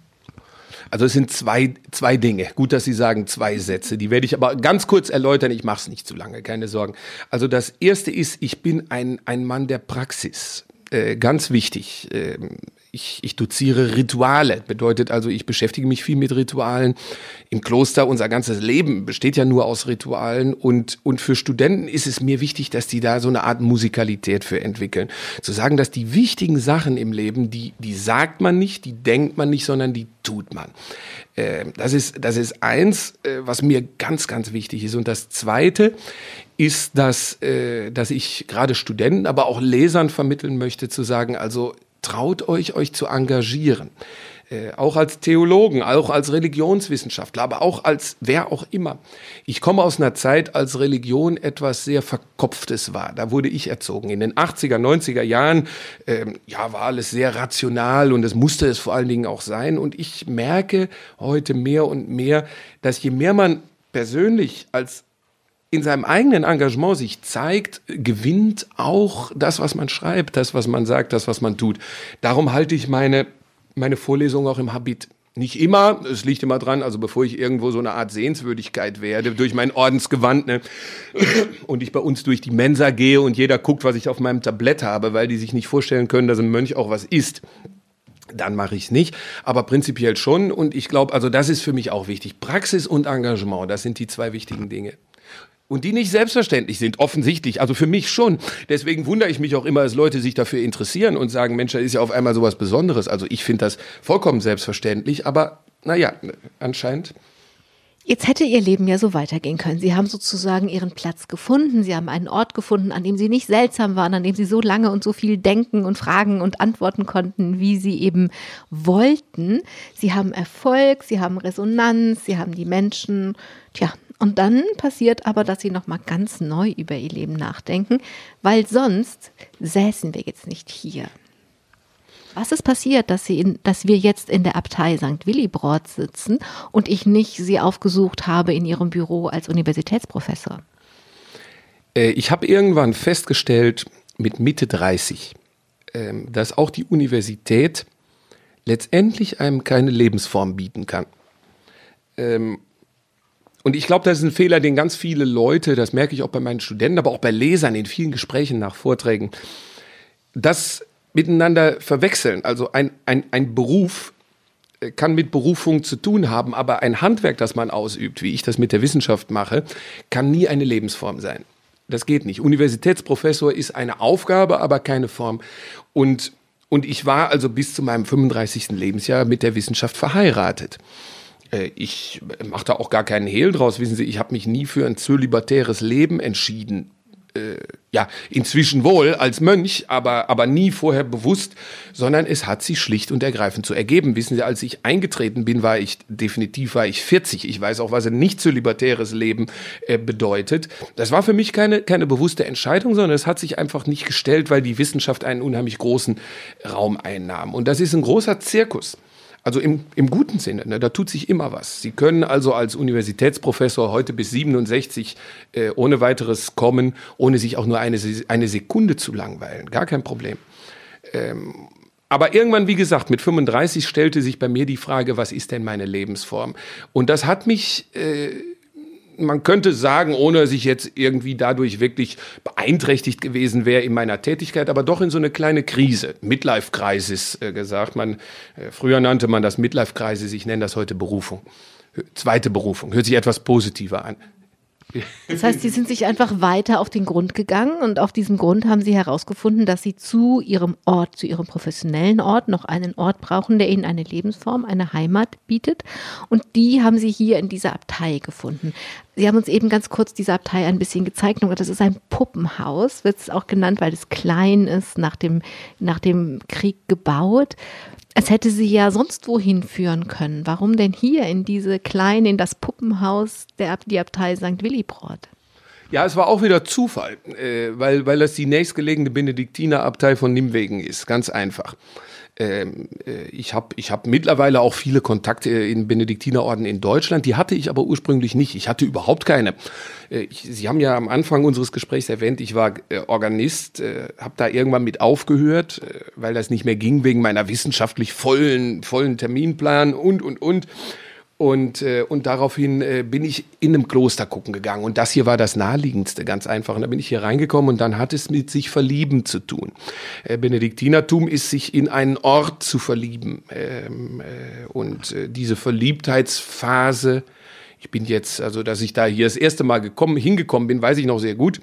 Also es sind zwei, zwei Dinge. Gut, dass Sie sagen zwei Sätze. Die werde ich aber ganz kurz erläutern. Ich mache es nicht zu lange, keine Sorgen. Also das Erste ist, ich bin ein, ein Mann der Praxis. Äh, ganz wichtig. Äh, ich, ich doziere Rituale, bedeutet also, ich beschäftige mich viel mit Ritualen. Im Kloster, unser ganzes Leben besteht ja nur aus Ritualen und, und für Studenten ist es mir wichtig, dass die da so eine Art Musikalität für entwickeln. Zu sagen, dass die wichtigen Sachen im Leben, die, die sagt man nicht, die denkt man nicht, sondern die tut man. Äh, das, ist, das ist eins, äh, was mir ganz, ganz wichtig ist. Und das zweite ist, dass, äh, dass ich gerade Studenten, aber auch Lesern vermitteln möchte, zu sagen, also traut euch, euch zu engagieren. Äh, auch als Theologen, auch als Religionswissenschaftler, aber auch als wer auch immer. Ich komme aus einer Zeit, als Religion etwas sehr Verkopftes war. Da wurde ich erzogen. In den 80er, 90er Jahren ähm, ja, war alles sehr rational und es musste es vor allen Dingen auch sein. Und ich merke heute mehr und mehr, dass je mehr man persönlich als in seinem eigenen Engagement sich zeigt, gewinnt auch das, was man schreibt, das, was man sagt, das, was man tut. Darum halte ich meine, meine Vorlesung auch im Habit. Nicht immer, es liegt immer dran, also bevor ich irgendwo so eine Art Sehenswürdigkeit werde, durch mein Ordensgewand ne, [coughs] und ich bei uns durch die Mensa gehe und jeder guckt, was ich auf meinem Tablett habe, weil die sich nicht vorstellen können, dass ein Mönch auch was isst dann mache ich es nicht, aber prinzipiell schon. Und ich glaube, also das ist für mich auch wichtig. Praxis und Engagement, das sind die zwei wichtigen Dinge und die nicht selbstverständlich sind, offensichtlich. Also für mich schon. Deswegen wundere ich mich auch immer, dass Leute sich dafür interessieren und sagen, Mensch, da ist ja auf einmal sowas Besonderes. Also ich finde das vollkommen selbstverständlich, aber naja, anscheinend. Jetzt hätte Ihr Leben ja so weitergehen können. Sie haben sozusagen Ihren Platz gefunden. Sie haben einen Ort gefunden, an dem Sie nicht seltsam waren, an dem Sie so lange und so viel denken und fragen und antworten konnten, wie Sie eben wollten. Sie haben Erfolg, Sie haben Resonanz, Sie haben die Menschen. Tja, und dann passiert aber, dass sie nochmal ganz neu über ihr Leben nachdenken, weil sonst säßen wir jetzt nicht hier. Was ist passiert, dass, sie in, dass wir jetzt in der Abtei St. Willibrord sitzen und ich nicht sie aufgesucht habe in ihrem Büro als Universitätsprofessor? Äh, ich habe irgendwann festgestellt, mit Mitte 30, ähm, dass auch die Universität letztendlich einem keine Lebensform bieten kann. Und ich glaube, das ist ein Fehler, den ganz viele Leute, das merke ich auch bei meinen Studenten, aber auch bei Lesern in vielen Gesprächen nach Vorträgen, das miteinander verwechseln. Also ein, ein, ein Beruf äh, kann mit Berufung zu tun haben, aber ein Handwerk, das man ausübt, wie ich das mit der Wissenschaft mache, kann nie eine Lebensform sein. Das geht nicht. Universitätsprofessor ist eine Aufgabe, aber keine Form. Und, und ich war also bis zu meinem 35. Lebensjahr mit der Wissenschaft verheiratet. Äh, ich mache da auch gar keinen Hehl draus. Wissen Sie, ich habe mich nie für ein zölibatäres Leben entschieden. Äh, ja, inzwischen wohl als Mönch, aber, aber nie vorher bewusst, sondern es hat sich schlicht und ergreifend zu ergeben. Wissen Sie, als ich eingetreten bin, war ich definitiv war ich 40. Ich weiß auch, was ein nicht zölibatäres Leben äh, bedeutet. Das war für mich keine, keine bewusste Entscheidung, sondern es hat sich einfach nicht gestellt, weil die Wissenschaft einen unheimlich großen Raum einnahm. Und das ist ein großer Zirkus. Also im, im guten Sinne, ne, da tut sich immer was. Sie können also als Universitätsprofessor heute bis 67 äh, ohne weiteres kommen, ohne sich auch nur eine, eine Sekunde zu langweilen. Gar kein Problem. Ähm, aber irgendwann, wie gesagt, mit 35 stellte sich bei mir die Frage, was ist denn meine Lebensform? Und das hat mich äh, man könnte sagen, ohne dass ich jetzt irgendwie dadurch wirklich beeinträchtigt gewesen wäre in meiner Tätigkeit, aber doch in so eine kleine Krise, Midlife-Crisis äh, gesagt. Man, äh, früher nannte man das Midlife-Crisis, ich nenne das heute Berufung. Zweite Berufung, hört sich etwas positiver an. Das heißt, Sie sind sich einfach weiter auf den Grund gegangen und auf diesem Grund haben Sie herausgefunden, dass Sie zu Ihrem Ort, zu Ihrem professionellen Ort noch einen Ort brauchen, der Ihnen eine Lebensform, eine Heimat bietet. Und die haben Sie hier in dieser Abtei gefunden. Sie haben uns eben ganz kurz diese Abtei ein bisschen gezeigt. Das ist ein Puppenhaus, wird es auch genannt, weil es klein ist, nach dem, nach dem Krieg gebaut. Es hätte sie ja sonst wohin führen können. Warum denn hier in diese kleine, in das Puppenhaus der die Abtei St. Willibrord? Ja, es war auch wieder Zufall, äh, weil, weil das die nächstgelegene Benediktinerabtei von Nimwegen ist. Ganz einfach. Ähm, äh, ich habe ich hab mittlerweile auch viele Kontakte in Benediktinerorden in Deutschland. Die hatte ich aber ursprünglich nicht. Ich hatte überhaupt keine. Äh, ich, Sie haben ja am Anfang unseres Gesprächs erwähnt, ich war äh, Organist, äh, habe da irgendwann mit aufgehört, äh, weil das nicht mehr ging wegen meiner wissenschaftlich vollen, vollen Terminplan und, und, und. Und, äh, und daraufhin äh, bin ich in einem Kloster gucken gegangen. Und das hier war das naheliegendste, ganz einfach. Und da bin ich hier reingekommen und dann hat es mit sich verlieben zu tun. Äh, Benediktinertum ist sich in einen Ort zu verlieben. Ähm, äh, und äh, diese Verliebtheitsphase ich bin jetzt, also dass ich da hier das erste Mal gekommen, hingekommen bin, weiß ich noch sehr gut,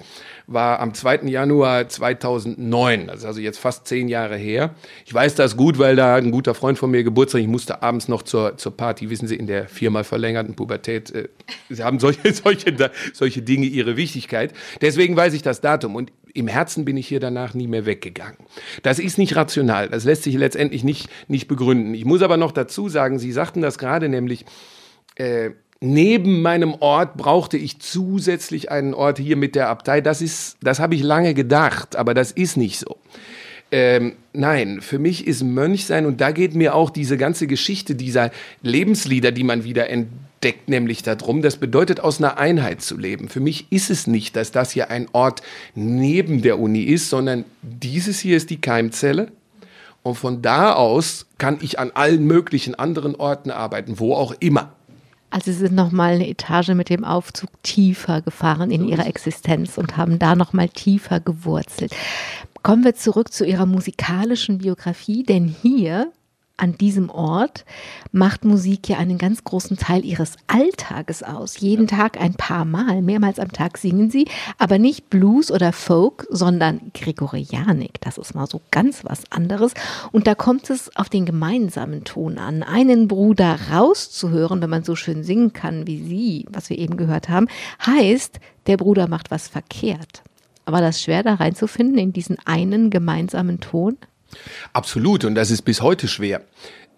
war am 2. Januar 2009, das ist also jetzt fast zehn Jahre her. Ich weiß das gut, weil da ein guter Freund von mir Geburtstag, ich musste abends noch zur, zur Party, wissen Sie, in der viermal verlängerten Pubertät, äh, Sie haben solche, [laughs] solche, solche Dinge ihre Wichtigkeit. Deswegen weiß ich das Datum und im Herzen bin ich hier danach nie mehr weggegangen. Das ist nicht rational, das lässt sich letztendlich nicht, nicht begründen. Ich muss aber noch dazu sagen, Sie sagten das gerade nämlich, äh, neben meinem Ort brauchte ich zusätzlich einen Ort hier mit der Abtei. Das ist, das habe ich lange gedacht, aber das ist nicht so. Ähm, nein, für mich ist Mönchsein und da geht mir auch diese ganze Geschichte dieser Lebenslieder, die man wieder entdeckt, nämlich darum, das bedeutet aus einer Einheit zu leben. Für mich ist es nicht, dass das hier ein Ort neben der Uni ist, sondern dieses hier ist die Keimzelle und von da aus kann ich an allen möglichen anderen Orten arbeiten, wo auch immer. Also Sie sind noch mal eine Etage mit dem Aufzug tiefer gefahren in Ihrer Existenz und haben da noch mal tiefer gewurzelt. Kommen wir zurück zu Ihrer musikalischen Biografie, denn hier an diesem Ort macht Musik ja einen ganz großen Teil ihres Alltages aus. Jeden Tag ein paar Mal, mehrmals am Tag singen sie, aber nicht Blues oder Folk, sondern Gregorianik. Das ist mal so ganz was anderes. Und da kommt es auf den gemeinsamen Ton an. Einen Bruder rauszuhören, wenn man so schön singen kann wie Sie, was wir eben gehört haben, heißt, der Bruder macht was verkehrt. War das schwer da reinzufinden in diesen einen gemeinsamen Ton? Absolut, und das ist bis heute schwer.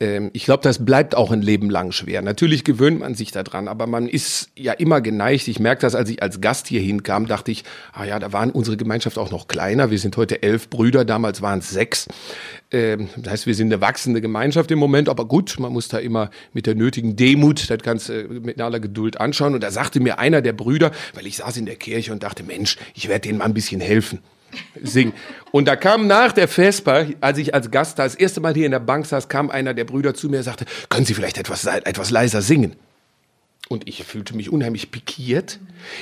Ähm, ich glaube, das bleibt auch ein Leben lang schwer. Natürlich gewöhnt man sich daran, aber man ist ja immer geneigt. Ich merke das, als ich als Gast hier hinkam, dachte ich, ah ja, da waren unsere Gemeinschaft auch noch kleiner. Wir sind heute elf Brüder, damals waren es sechs. Ähm, das heißt, wir sind eine wachsende Gemeinschaft im Moment, aber gut, man muss da immer mit der nötigen Demut, das Ganze mit aller Geduld anschauen. Und da sagte mir einer der Brüder, weil ich saß in der Kirche und dachte, Mensch, ich werde denen mal ein bisschen helfen singen. Und da kam nach der Vesper, als ich als Gast da das erste Mal hier in der Bank saß, kam einer der Brüder zu mir und sagte, können Sie vielleicht etwas, etwas leiser singen? Und ich fühlte mich unheimlich pikiert.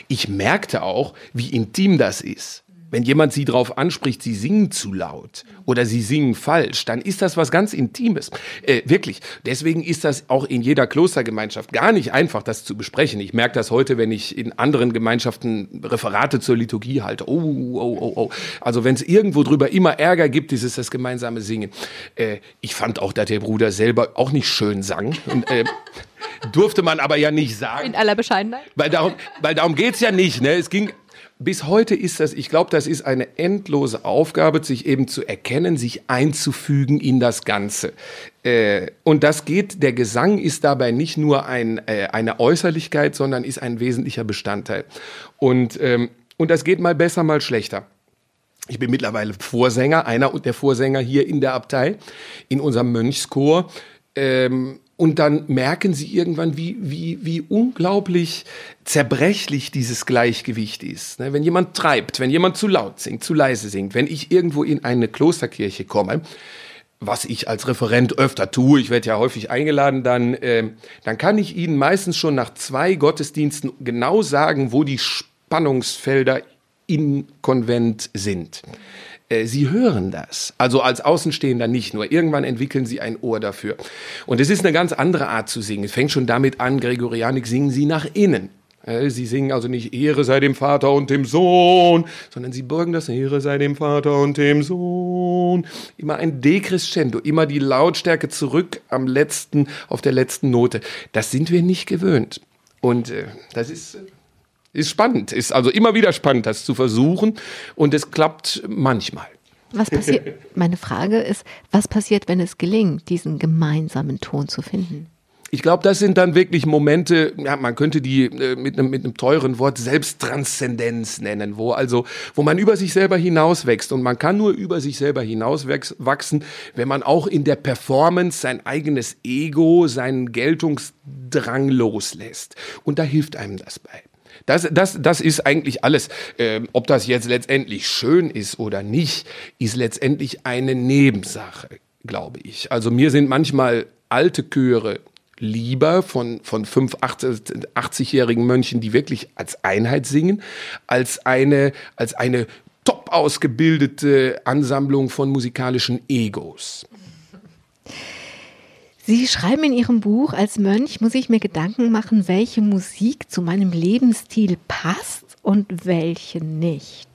Ich merkte auch, wie intim das ist wenn jemand sie darauf anspricht, sie singen zu laut oder sie singen falsch, dann ist das was ganz Intimes. Äh, wirklich. Deswegen ist das auch in jeder Klostergemeinschaft gar nicht einfach, das zu besprechen. Ich merke das heute, wenn ich in anderen Gemeinschaften Referate zur Liturgie halte. Oh, oh, oh, oh. Also wenn es irgendwo drüber immer Ärger gibt, ist es das gemeinsame Singen. Äh, ich fand auch, dass der Bruder selber auch nicht schön sang. Und, äh, durfte man aber ja nicht sagen. In aller Bescheidenheit. Weil darum, weil darum geht's ja nicht. Ne? Es ging bis heute ist das, ich glaube, das ist eine endlose Aufgabe, sich eben zu erkennen, sich einzufügen in das Ganze. Äh, und das geht, der Gesang ist dabei nicht nur ein, äh, eine Äußerlichkeit, sondern ist ein wesentlicher Bestandteil. Und, ähm, und das geht mal besser, mal schlechter. Ich bin mittlerweile Vorsänger, einer der Vorsänger hier in der Abtei, in unserem Mönchschor. Ähm, und dann merken sie irgendwann, wie, wie, wie unglaublich zerbrechlich dieses Gleichgewicht ist. Ne, wenn jemand treibt, wenn jemand zu laut singt, zu leise singt, wenn ich irgendwo in eine Klosterkirche komme, was ich als Referent öfter tue, ich werde ja häufig eingeladen, dann, äh, dann kann ich Ihnen meistens schon nach zwei Gottesdiensten genau sagen, wo die Spannungsfelder im Konvent sind. Äh, sie hören das. Also als Außenstehender nicht nur. Irgendwann entwickeln Sie ein Ohr dafür. Und es ist eine ganz andere Art zu singen. Es fängt schon damit an, Gregorianik singen Sie nach innen. Äh, Sie singen also nicht Ehre sei dem Vater und dem Sohn, sondern sie bürgen das Ehre sei dem Vater und dem Sohn. Immer ein Decrescendo, immer die Lautstärke zurück am letzten, auf der letzten Note. Das sind wir nicht gewöhnt. Und äh, das ist, ist spannend, ist also immer wieder spannend, das zu versuchen. Und es klappt manchmal. Was passiert? [laughs] Meine Frage ist, was passiert, wenn es gelingt, diesen gemeinsamen Ton zu finden? Ich glaube, das sind dann wirklich Momente, ja, man könnte die äh, mit einem mit einem teuren Wort Selbsttranszendenz nennen, wo also, wo man über sich selber hinauswächst und man kann nur über sich selber hinauswachsen, wenn man auch in der Performance sein eigenes Ego, seinen Geltungsdrang loslässt. Und da hilft einem das bei. Das, das, das ist eigentlich alles. Ähm, ob das jetzt letztendlich schön ist oder nicht, ist letztendlich eine Nebensache, glaube ich. Also mir sind manchmal alte Chöre lieber von, von fünf, 80-jährigen Mönchen, die wirklich als Einheit singen, als eine, als eine top ausgebildete Ansammlung von musikalischen Egos. Sie schreiben in Ihrem Buch, als Mönch muss ich mir Gedanken machen, welche Musik zu meinem Lebensstil passt und welche nicht.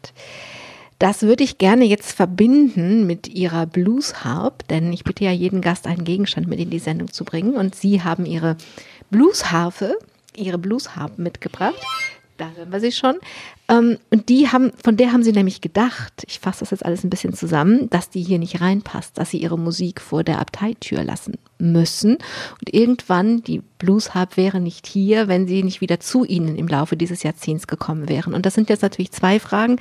Das würde ich gerne jetzt verbinden mit Ihrer Bluesharp, denn ich bitte ja jeden Gast einen Gegenstand mit in die Sendung zu bringen und Sie haben Ihre Bluesharfe, Ihre Bluesharp mitgebracht. Da hören wir sie schon. Ähm, und die haben, von der haben sie nämlich gedacht, ich fasse das jetzt alles ein bisschen zusammen, dass die hier nicht reinpasst, dass sie ihre Musik vor der Abteitür lassen müssen. Und irgendwann, die Bluesharp wäre nicht hier, wenn sie nicht wieder zu ihnen im Laufe dieses Jahrzehnts gekommen wären. Und das sind jetzt natürlich zwei Fragen.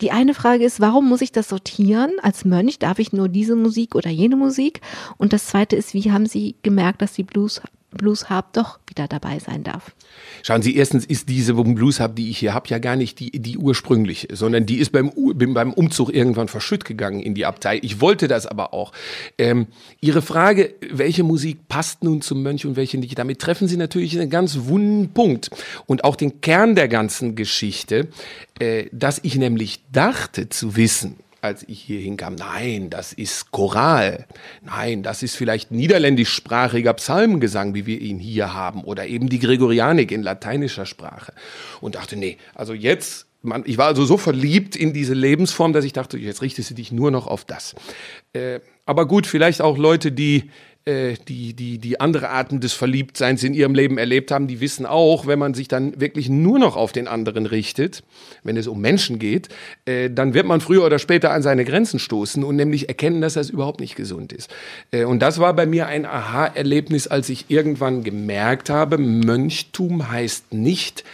Die eine Frage ist, warum muss ich das sortieren? Als Mönch darf ich nur diese Musik oder jene Musik? Und das zweite ist, wie haben Sie gemerkt, dass die Blues Blues Harp doch wieder dabei sein darf. Schauen Sie, erstens ist diese Blues Harp, die ich hier habe, ja gar nicht die, die ursprüngliche, sondern die ist beim, beim Umzug irgendwann verschütt gegangen in die Abtei. Ich wollte das aber auch. Ähm, Ihre Frage, welche Musik passt nun zum Mönch und welche nicht, damit treffen Sie natürlich einen ganz wunden Punkt. Und auch den Kern der ganzen Geschichte, äh, dass ich nämlich dachte zu wissen, als ich hier hinkam, nein, das ist Choral. Nein, das ist vielleicht niederländischsprachiger Psalmengesang, wie wir ihn hier haben, oder eben die Gregorianik in lateinischer Sprache. Und dachte, nee, also jetzt man, ich war also so verliebt in diese Lebensform, dass ich dachte, jetzt richtest du dich nur noch auf das. Äh, aber gut, vielleicht auch Leute, die äh, die, die, die andere Arten des Verliebtseins in ihrem Leben erlebt haben, die wissen auch, wenn man sich dann wirklich nur noch auf den anderen richtet, wenn es um Menschen geht, äh, dann wird man früher oder später an seine Grenzen stoßen und nämlich erkennen, dass das überhaupt nicht gesund ist. Äh, und das war bei mir ein Aha-Erlebnis, als ich irgendwann gemerkt habe, Mönchtum heißt nicht,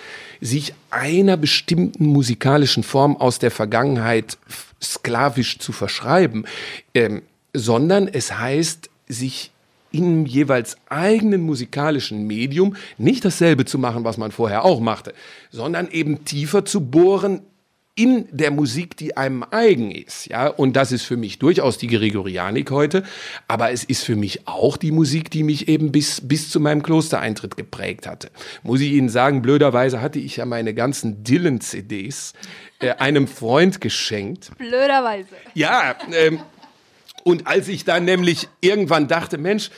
sich einer bestimmten musikalischen Form aus der Vergangenheit sklavisch zu verschreiben, ähm, sondern es heißt, sich im jeweils eigenen musikalischen Medium nicht dasselbe zu machen, was man vorher auch machte, sondern eben tiefer zu bohren in der Musik, die einem eigen ist, ja, und das ist für mich durchaus die Gregorianik heute, aber es ist für mich auch die Musik, die mich eben bis bis zu meinem Klostereintritt geprägt hatte. Muss ich Ihnen sagen, blöderweise hatte ich ja meine ganzen Dylan CDs äh, einem Freund geschenkt. Blöderweise. Ja, ähm, und als ich dann nämlich irgendwann dachte, Mensch,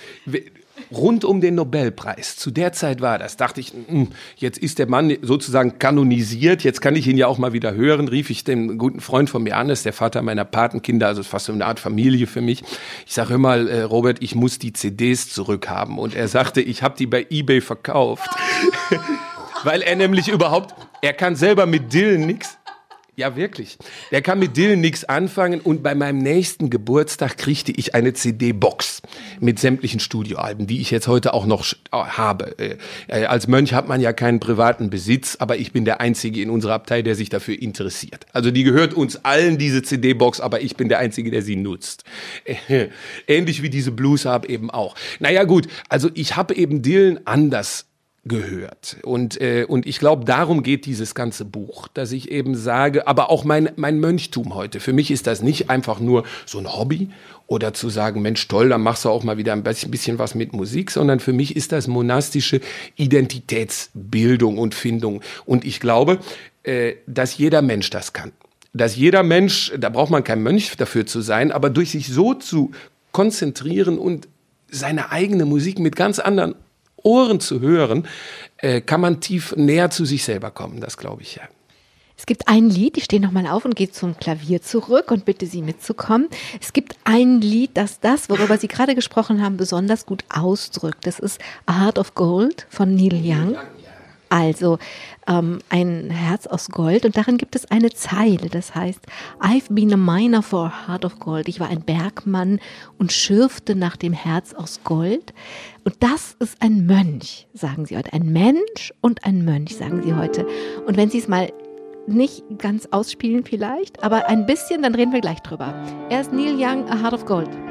rund um den Nobelpreis, zu der Zeit war das, dachte ich, hm, jetzt ist der Mann sozusagen kanonisiert, jetzt kann ich ihn ja auch mal wieder hören, rief ich den guten Freund von mir an, ist der Vater meiner Patenkinder, also fast so eine Art Familie für mich. Ich sage immer, äh, Robert, ich muss die CDs zurückhaben. Und er sagte, ich habe die bei eBay verkauft. [laughs] Weil er nämlich überhaupt, er kann selber mit Dylan nichts ja, wirklich. Der kann mit Dylan nichts anfangen und bei meinem nächsten Geburtstag kriegte ich eine CD-Box mit sämtlichen Studioalben, die ich jetzt heute auch noch habe. Äh, äh, als Mönch hat man ja keinen privaten Besitz, aber ich bin der Einzige in unserer Abtei, der sich dafür interessiert. Also die gehört uns allen, diese CD-Box, aber ich bin der Einzige, der sie nutzt. [laughs] Ähnlich wie diese Blues Harp eben auch. Naja gut, also ich habe eben Dylan anders gehört. Und, äh, und ich glaube, darum geht dieses ganze Buch, dass ich eben sage, aber auch mein, mein Mönchtum heute. Für mich ist das nicht einfach nur so ein Hobby oder zu sagen, Mensch, toll, dann machst du auch mal wieder ein bisschen was mit Musik, sondern für mich ist das monastische Identitätsbildung und Findung. Und ich glaube, äh, dass jeder Mensch das kann. Dass jeder Mensch, da braucht man kein Mönch dafür zu sein, aber durch sich so zu konzentrieren und seine eigene Musik mit ganz anderen Ohren zu hören, äh, kann man tief näher zu sich selber kommen. Das glaube ich ja. Es gibt ein Lied, ich stehe nochmal auf und gehe zum Klavier zurück und bitte Sie mitzukommen. Es gibt ein Lied, das das, worüber Sie gerade gesprochen haben, besonders gut ausdrückt. Das ist A Heart of Gold von Neil Young. Also ähm, ein Herz aus Gold und darin gibt es eine Zeile, das heißt, I've been a miner for a heart of gold. Ich war ein Bergmann und schürfte nach dem Herz aus Gold. Und das ist ein Mönch, sagen sie heute. Ein Mensch und ein Mönch, sagen sie heute. Und wenn Sie es mal nicht ganz ausspielen vielleicht, aber ein bisschen, dann reden wir gleich drüber. Er ist Neil Young, A Heart of Gold.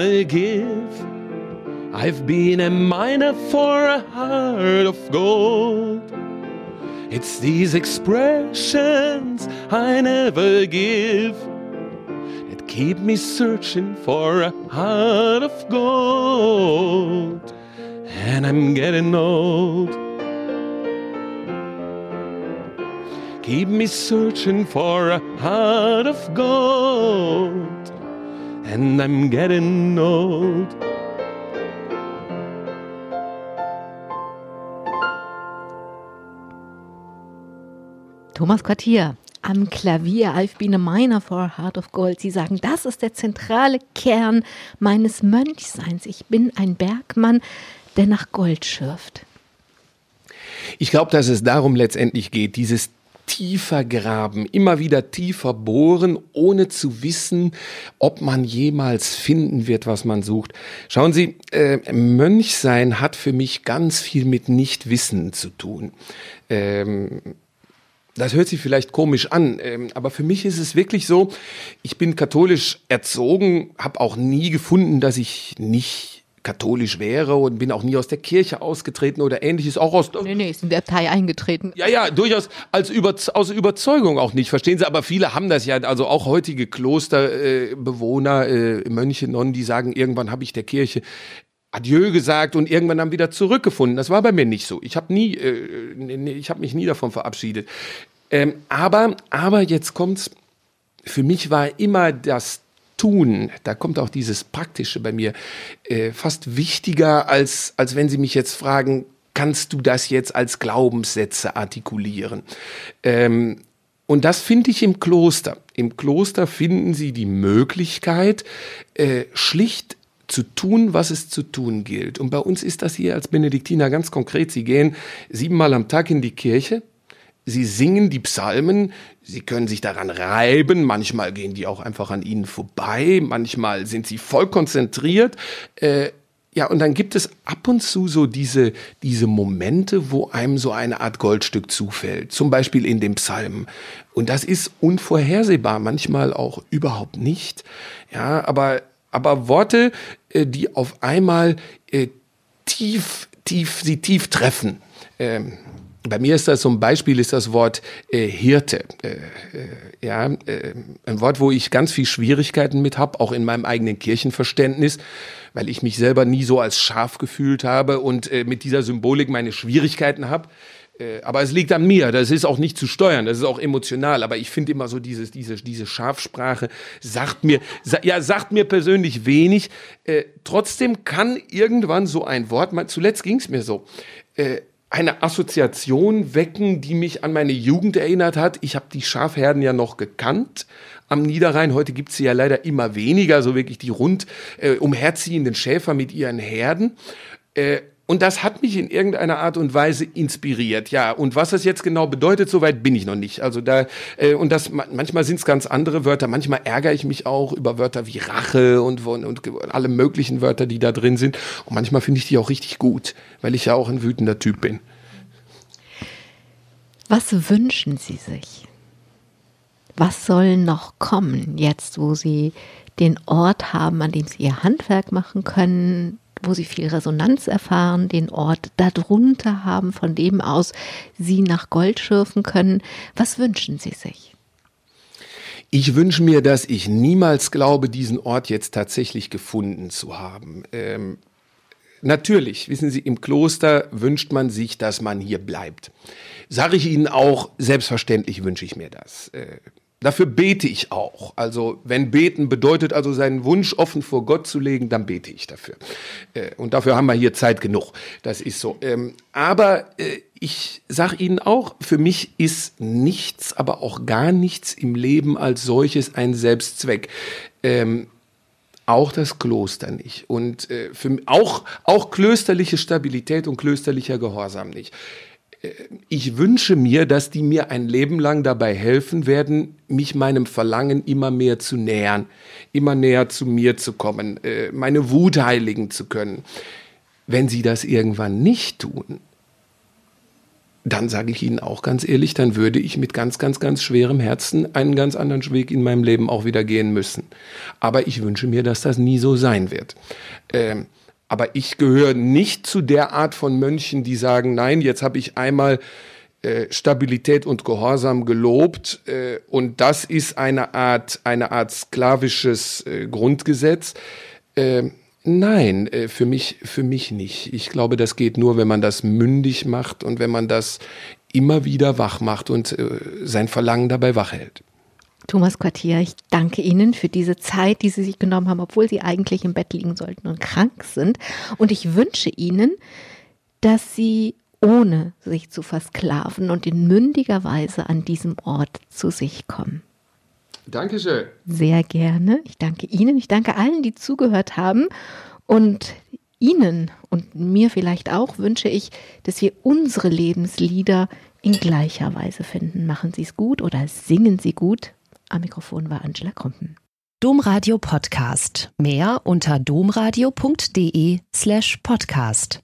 I give. I've been a miner for a heart of gold. It's these expressions I never give that keep me searching for a heart of gold. And I'm getting old. Keep me searching for a heart of gold. And I'm getting old. Thomas Quartier am Klavier, I've been a miner for a heart of gold. Sie sagen, das ist der zentrale Kern meines Mönchseins. Ich bin ein Bergmann, der nach Gold schürft. Ich glaube, dass es darum letztendlich geht, dieses tiefer graben, immer wieder tiefer bohren, ohne zu wissen, ob man jemals finden wird, was man sucht. Schauen Sie, äh, Mönchsein hat für mich ganz viel mit Nichtwissen zu tun. Ähm, das hört sich vielleicht komisch an, ähm, aber für mich ist es wirklich so, ich bin katholisch erzogen, habe auch nie gefunden, dass ich nicht katholisch wäre und bin auch nie aus der Kirche ausgetreten oder ähnliches, auch aus Nee, nee, ist in der Partei eingetreten. ja, ja, durchaus als über, aus Überzeugung auch nicht, verstehen Sie, aber viele haben das ja, also auch heutige Klosterbewohner, äh, äh, Mönche, Nonnen, die sagen, irgendwann habe ich der Kirche Adieu gesagt und irgendwann dann wieder zurückgefunden. Das war bei mir nicht so. Ich habe nie, äh, nee, ich habe mich nie davon verabschiedet. Ähm, aber, aber jetzt kommt's. Für mich war immer das Tun, da kommt auch dieses Praktische bei mir, äh, fast wichtiger, als, als wenn Sie mich jetzt fragen, kannst du das jetzt als Glaubenssätze artikulieren? Ähm, und das finde ich im Kloster. Im Kloster finden Sie die Möglichkeit, äh, schlicht zu tun, was es zu tun gilt. Und bei uns ist das hier als Benediktiner ganz konkret. Sie gehen siebenmal am Tag in die Kirche, Sie singen die Psalmen, sie können sich daran reiben, manchmal gehen die auch einfach an ihnen vorbei, manchmal sind sie voll konzentriert. Äh, ja, und dann gibt es ab und zu so diese, diese Momente, wo einem so eine Art Goldstück zufällt, zum Beispiel in dem Psalm. Und das ist unvorhersehbar, manchmal auch überhaupt nicht. Ja, aber, aber Worte, äh, die auf einmal äh, tief, tief, sie tief treffen. Ähm, bei mir ist das zum Beispiel ist das Wort äh, Hirte. Äh, äh, ja, äh, ein Wort, wo ich ganz viel Schwierigkeiten mit habe, auch in meinem eigenen Kirchenverständnis, weil ich mich selber nie so als Schaf gefühlt habe und äh, mit dieser Symbolik meine Schwierigkeiten habe. Äh, aber es liegt an mir, das ist auch nicht zu steuern, das ist auch emotional, aber ich finde immer so dieses, diese, diese Schafsprache sagt mir, sa, ja, sagt mir persönlich wenig. Äh, trotzdem kann irgendwann so ein Wort, mal, zuletzt ging es mir so, äh, eine Assoziation wecken, die mich an meine Jugend erinnert hat. Ich habe die Schafherden ja noch gekannt am Niederrhein. Heute gibt es sie ja leider immer weniger, so wirklich die rund äh, umherziehenden Schäfer mit ihren Herden. Äh, und das hat mich in irgendeiner Art und Weise inspiriert. Ja, und was das jetzt genau bedeutet, soweit bin ich noch nicht. Also da äh, und das manchmal sind es ganz andere Wörter. Manchmal ärgere ich mich auch über Wörter wie Rache und, und, und alle möglichen Wörter, die da drin sind. Und manchmal finde ich die auch richtig gut, weil ich ja auch ein wütender Typ bin. Was wünschen Sie sich? Was soll noch kommen, jetzt wo Sie den Ort haben, an dem Sie Ihr Handwerk machen können, wo Sie viel Resonanz erfahren, den Ort darunter haben, von dem aus Sie nach Gold schürfen können? Was wünschen Sie sich? Ich wünsche mir, dass ich niemals glaube, diesen Ort jetzt tatsächlich gefunden zu haben. Ähm, natürlich, wissen Sie, im Kloster wünscht man sich, dass man hier bleibt. Sage ich Ihnen auch, selbstverständlich wünsche ich mir das. Äh, Dafür bete ich auch. Also wenn beten bedeutet also seinen Wunsch offen vor Gott zu legen, dann bete ich dafür. Äh, und dafür haben wir hier Zeit genug. Das ist so. Ähm, aber äh, ich sage Ihnen auch, für mich ist nichts, aber auch gar nichts im Leben als solches ein Selbstzweck. Ähm, auch das Kloster nicht. Und äh, für, auch, auch klösterliche Stabilität und klösterlicher Gehorsam nicht ich wünsche mir, dass die mir ein Leben lang dabei helfen werden, mich meinem Verlangen immer mehr zu nähern, immer näher zu mir zu kommen, äh, meine Wut heiligen zu können. Wenn sie das irgendwann nicht tun, dann sage ich Ihnen auch ganz ehrlich, dann würde ich mit ganz, ganz, ganz schwerem Herzen einen ganz anderen Weg in meinem Leben auch wieder gehen müssen. Aber ich wünsche mir, dass das nie so sein wird. Ähm, aber ich gehöre nicht zu der Art von Mönchen, die sagen, nein, jetzt habe ich einmal äh, Stabilität und Gehorsam gelobt äh, und das ist eine Art, eine Art sklavisches äh, Grundgesetz. Äh, nein, für mich, für mich nicht. Ich glaube, das geht nur, wenn man das mündig macht und wenn man das immer wieder wach macht und sein Verlangen dabei wach hält. Thomas Quartier, ich danke Ihnen für diese Zeit, die Sie sich genommen haben, obwohl Sie eigentlich im Bett liegen sollten und krank sind. Und ich wünsche Ihnen, dass Sie ohne sich zu versklaven und in mündiger Weise an diesem Ort zu sich kommen. Dankeschön. Sehr gerne. Ich danke Ihnen. Ich danke allen, die zugehört haben. Und Ihnen und mir vielleicht auch wünsche ich, dass wir unsere Lebenslieder in gleicher Weise finden. Machen Sie es gut oder singen Sie gut. Am Mikrofon war Angela Krumpen. Domradio Podcast. Mehr unter domradio.de slash podcast.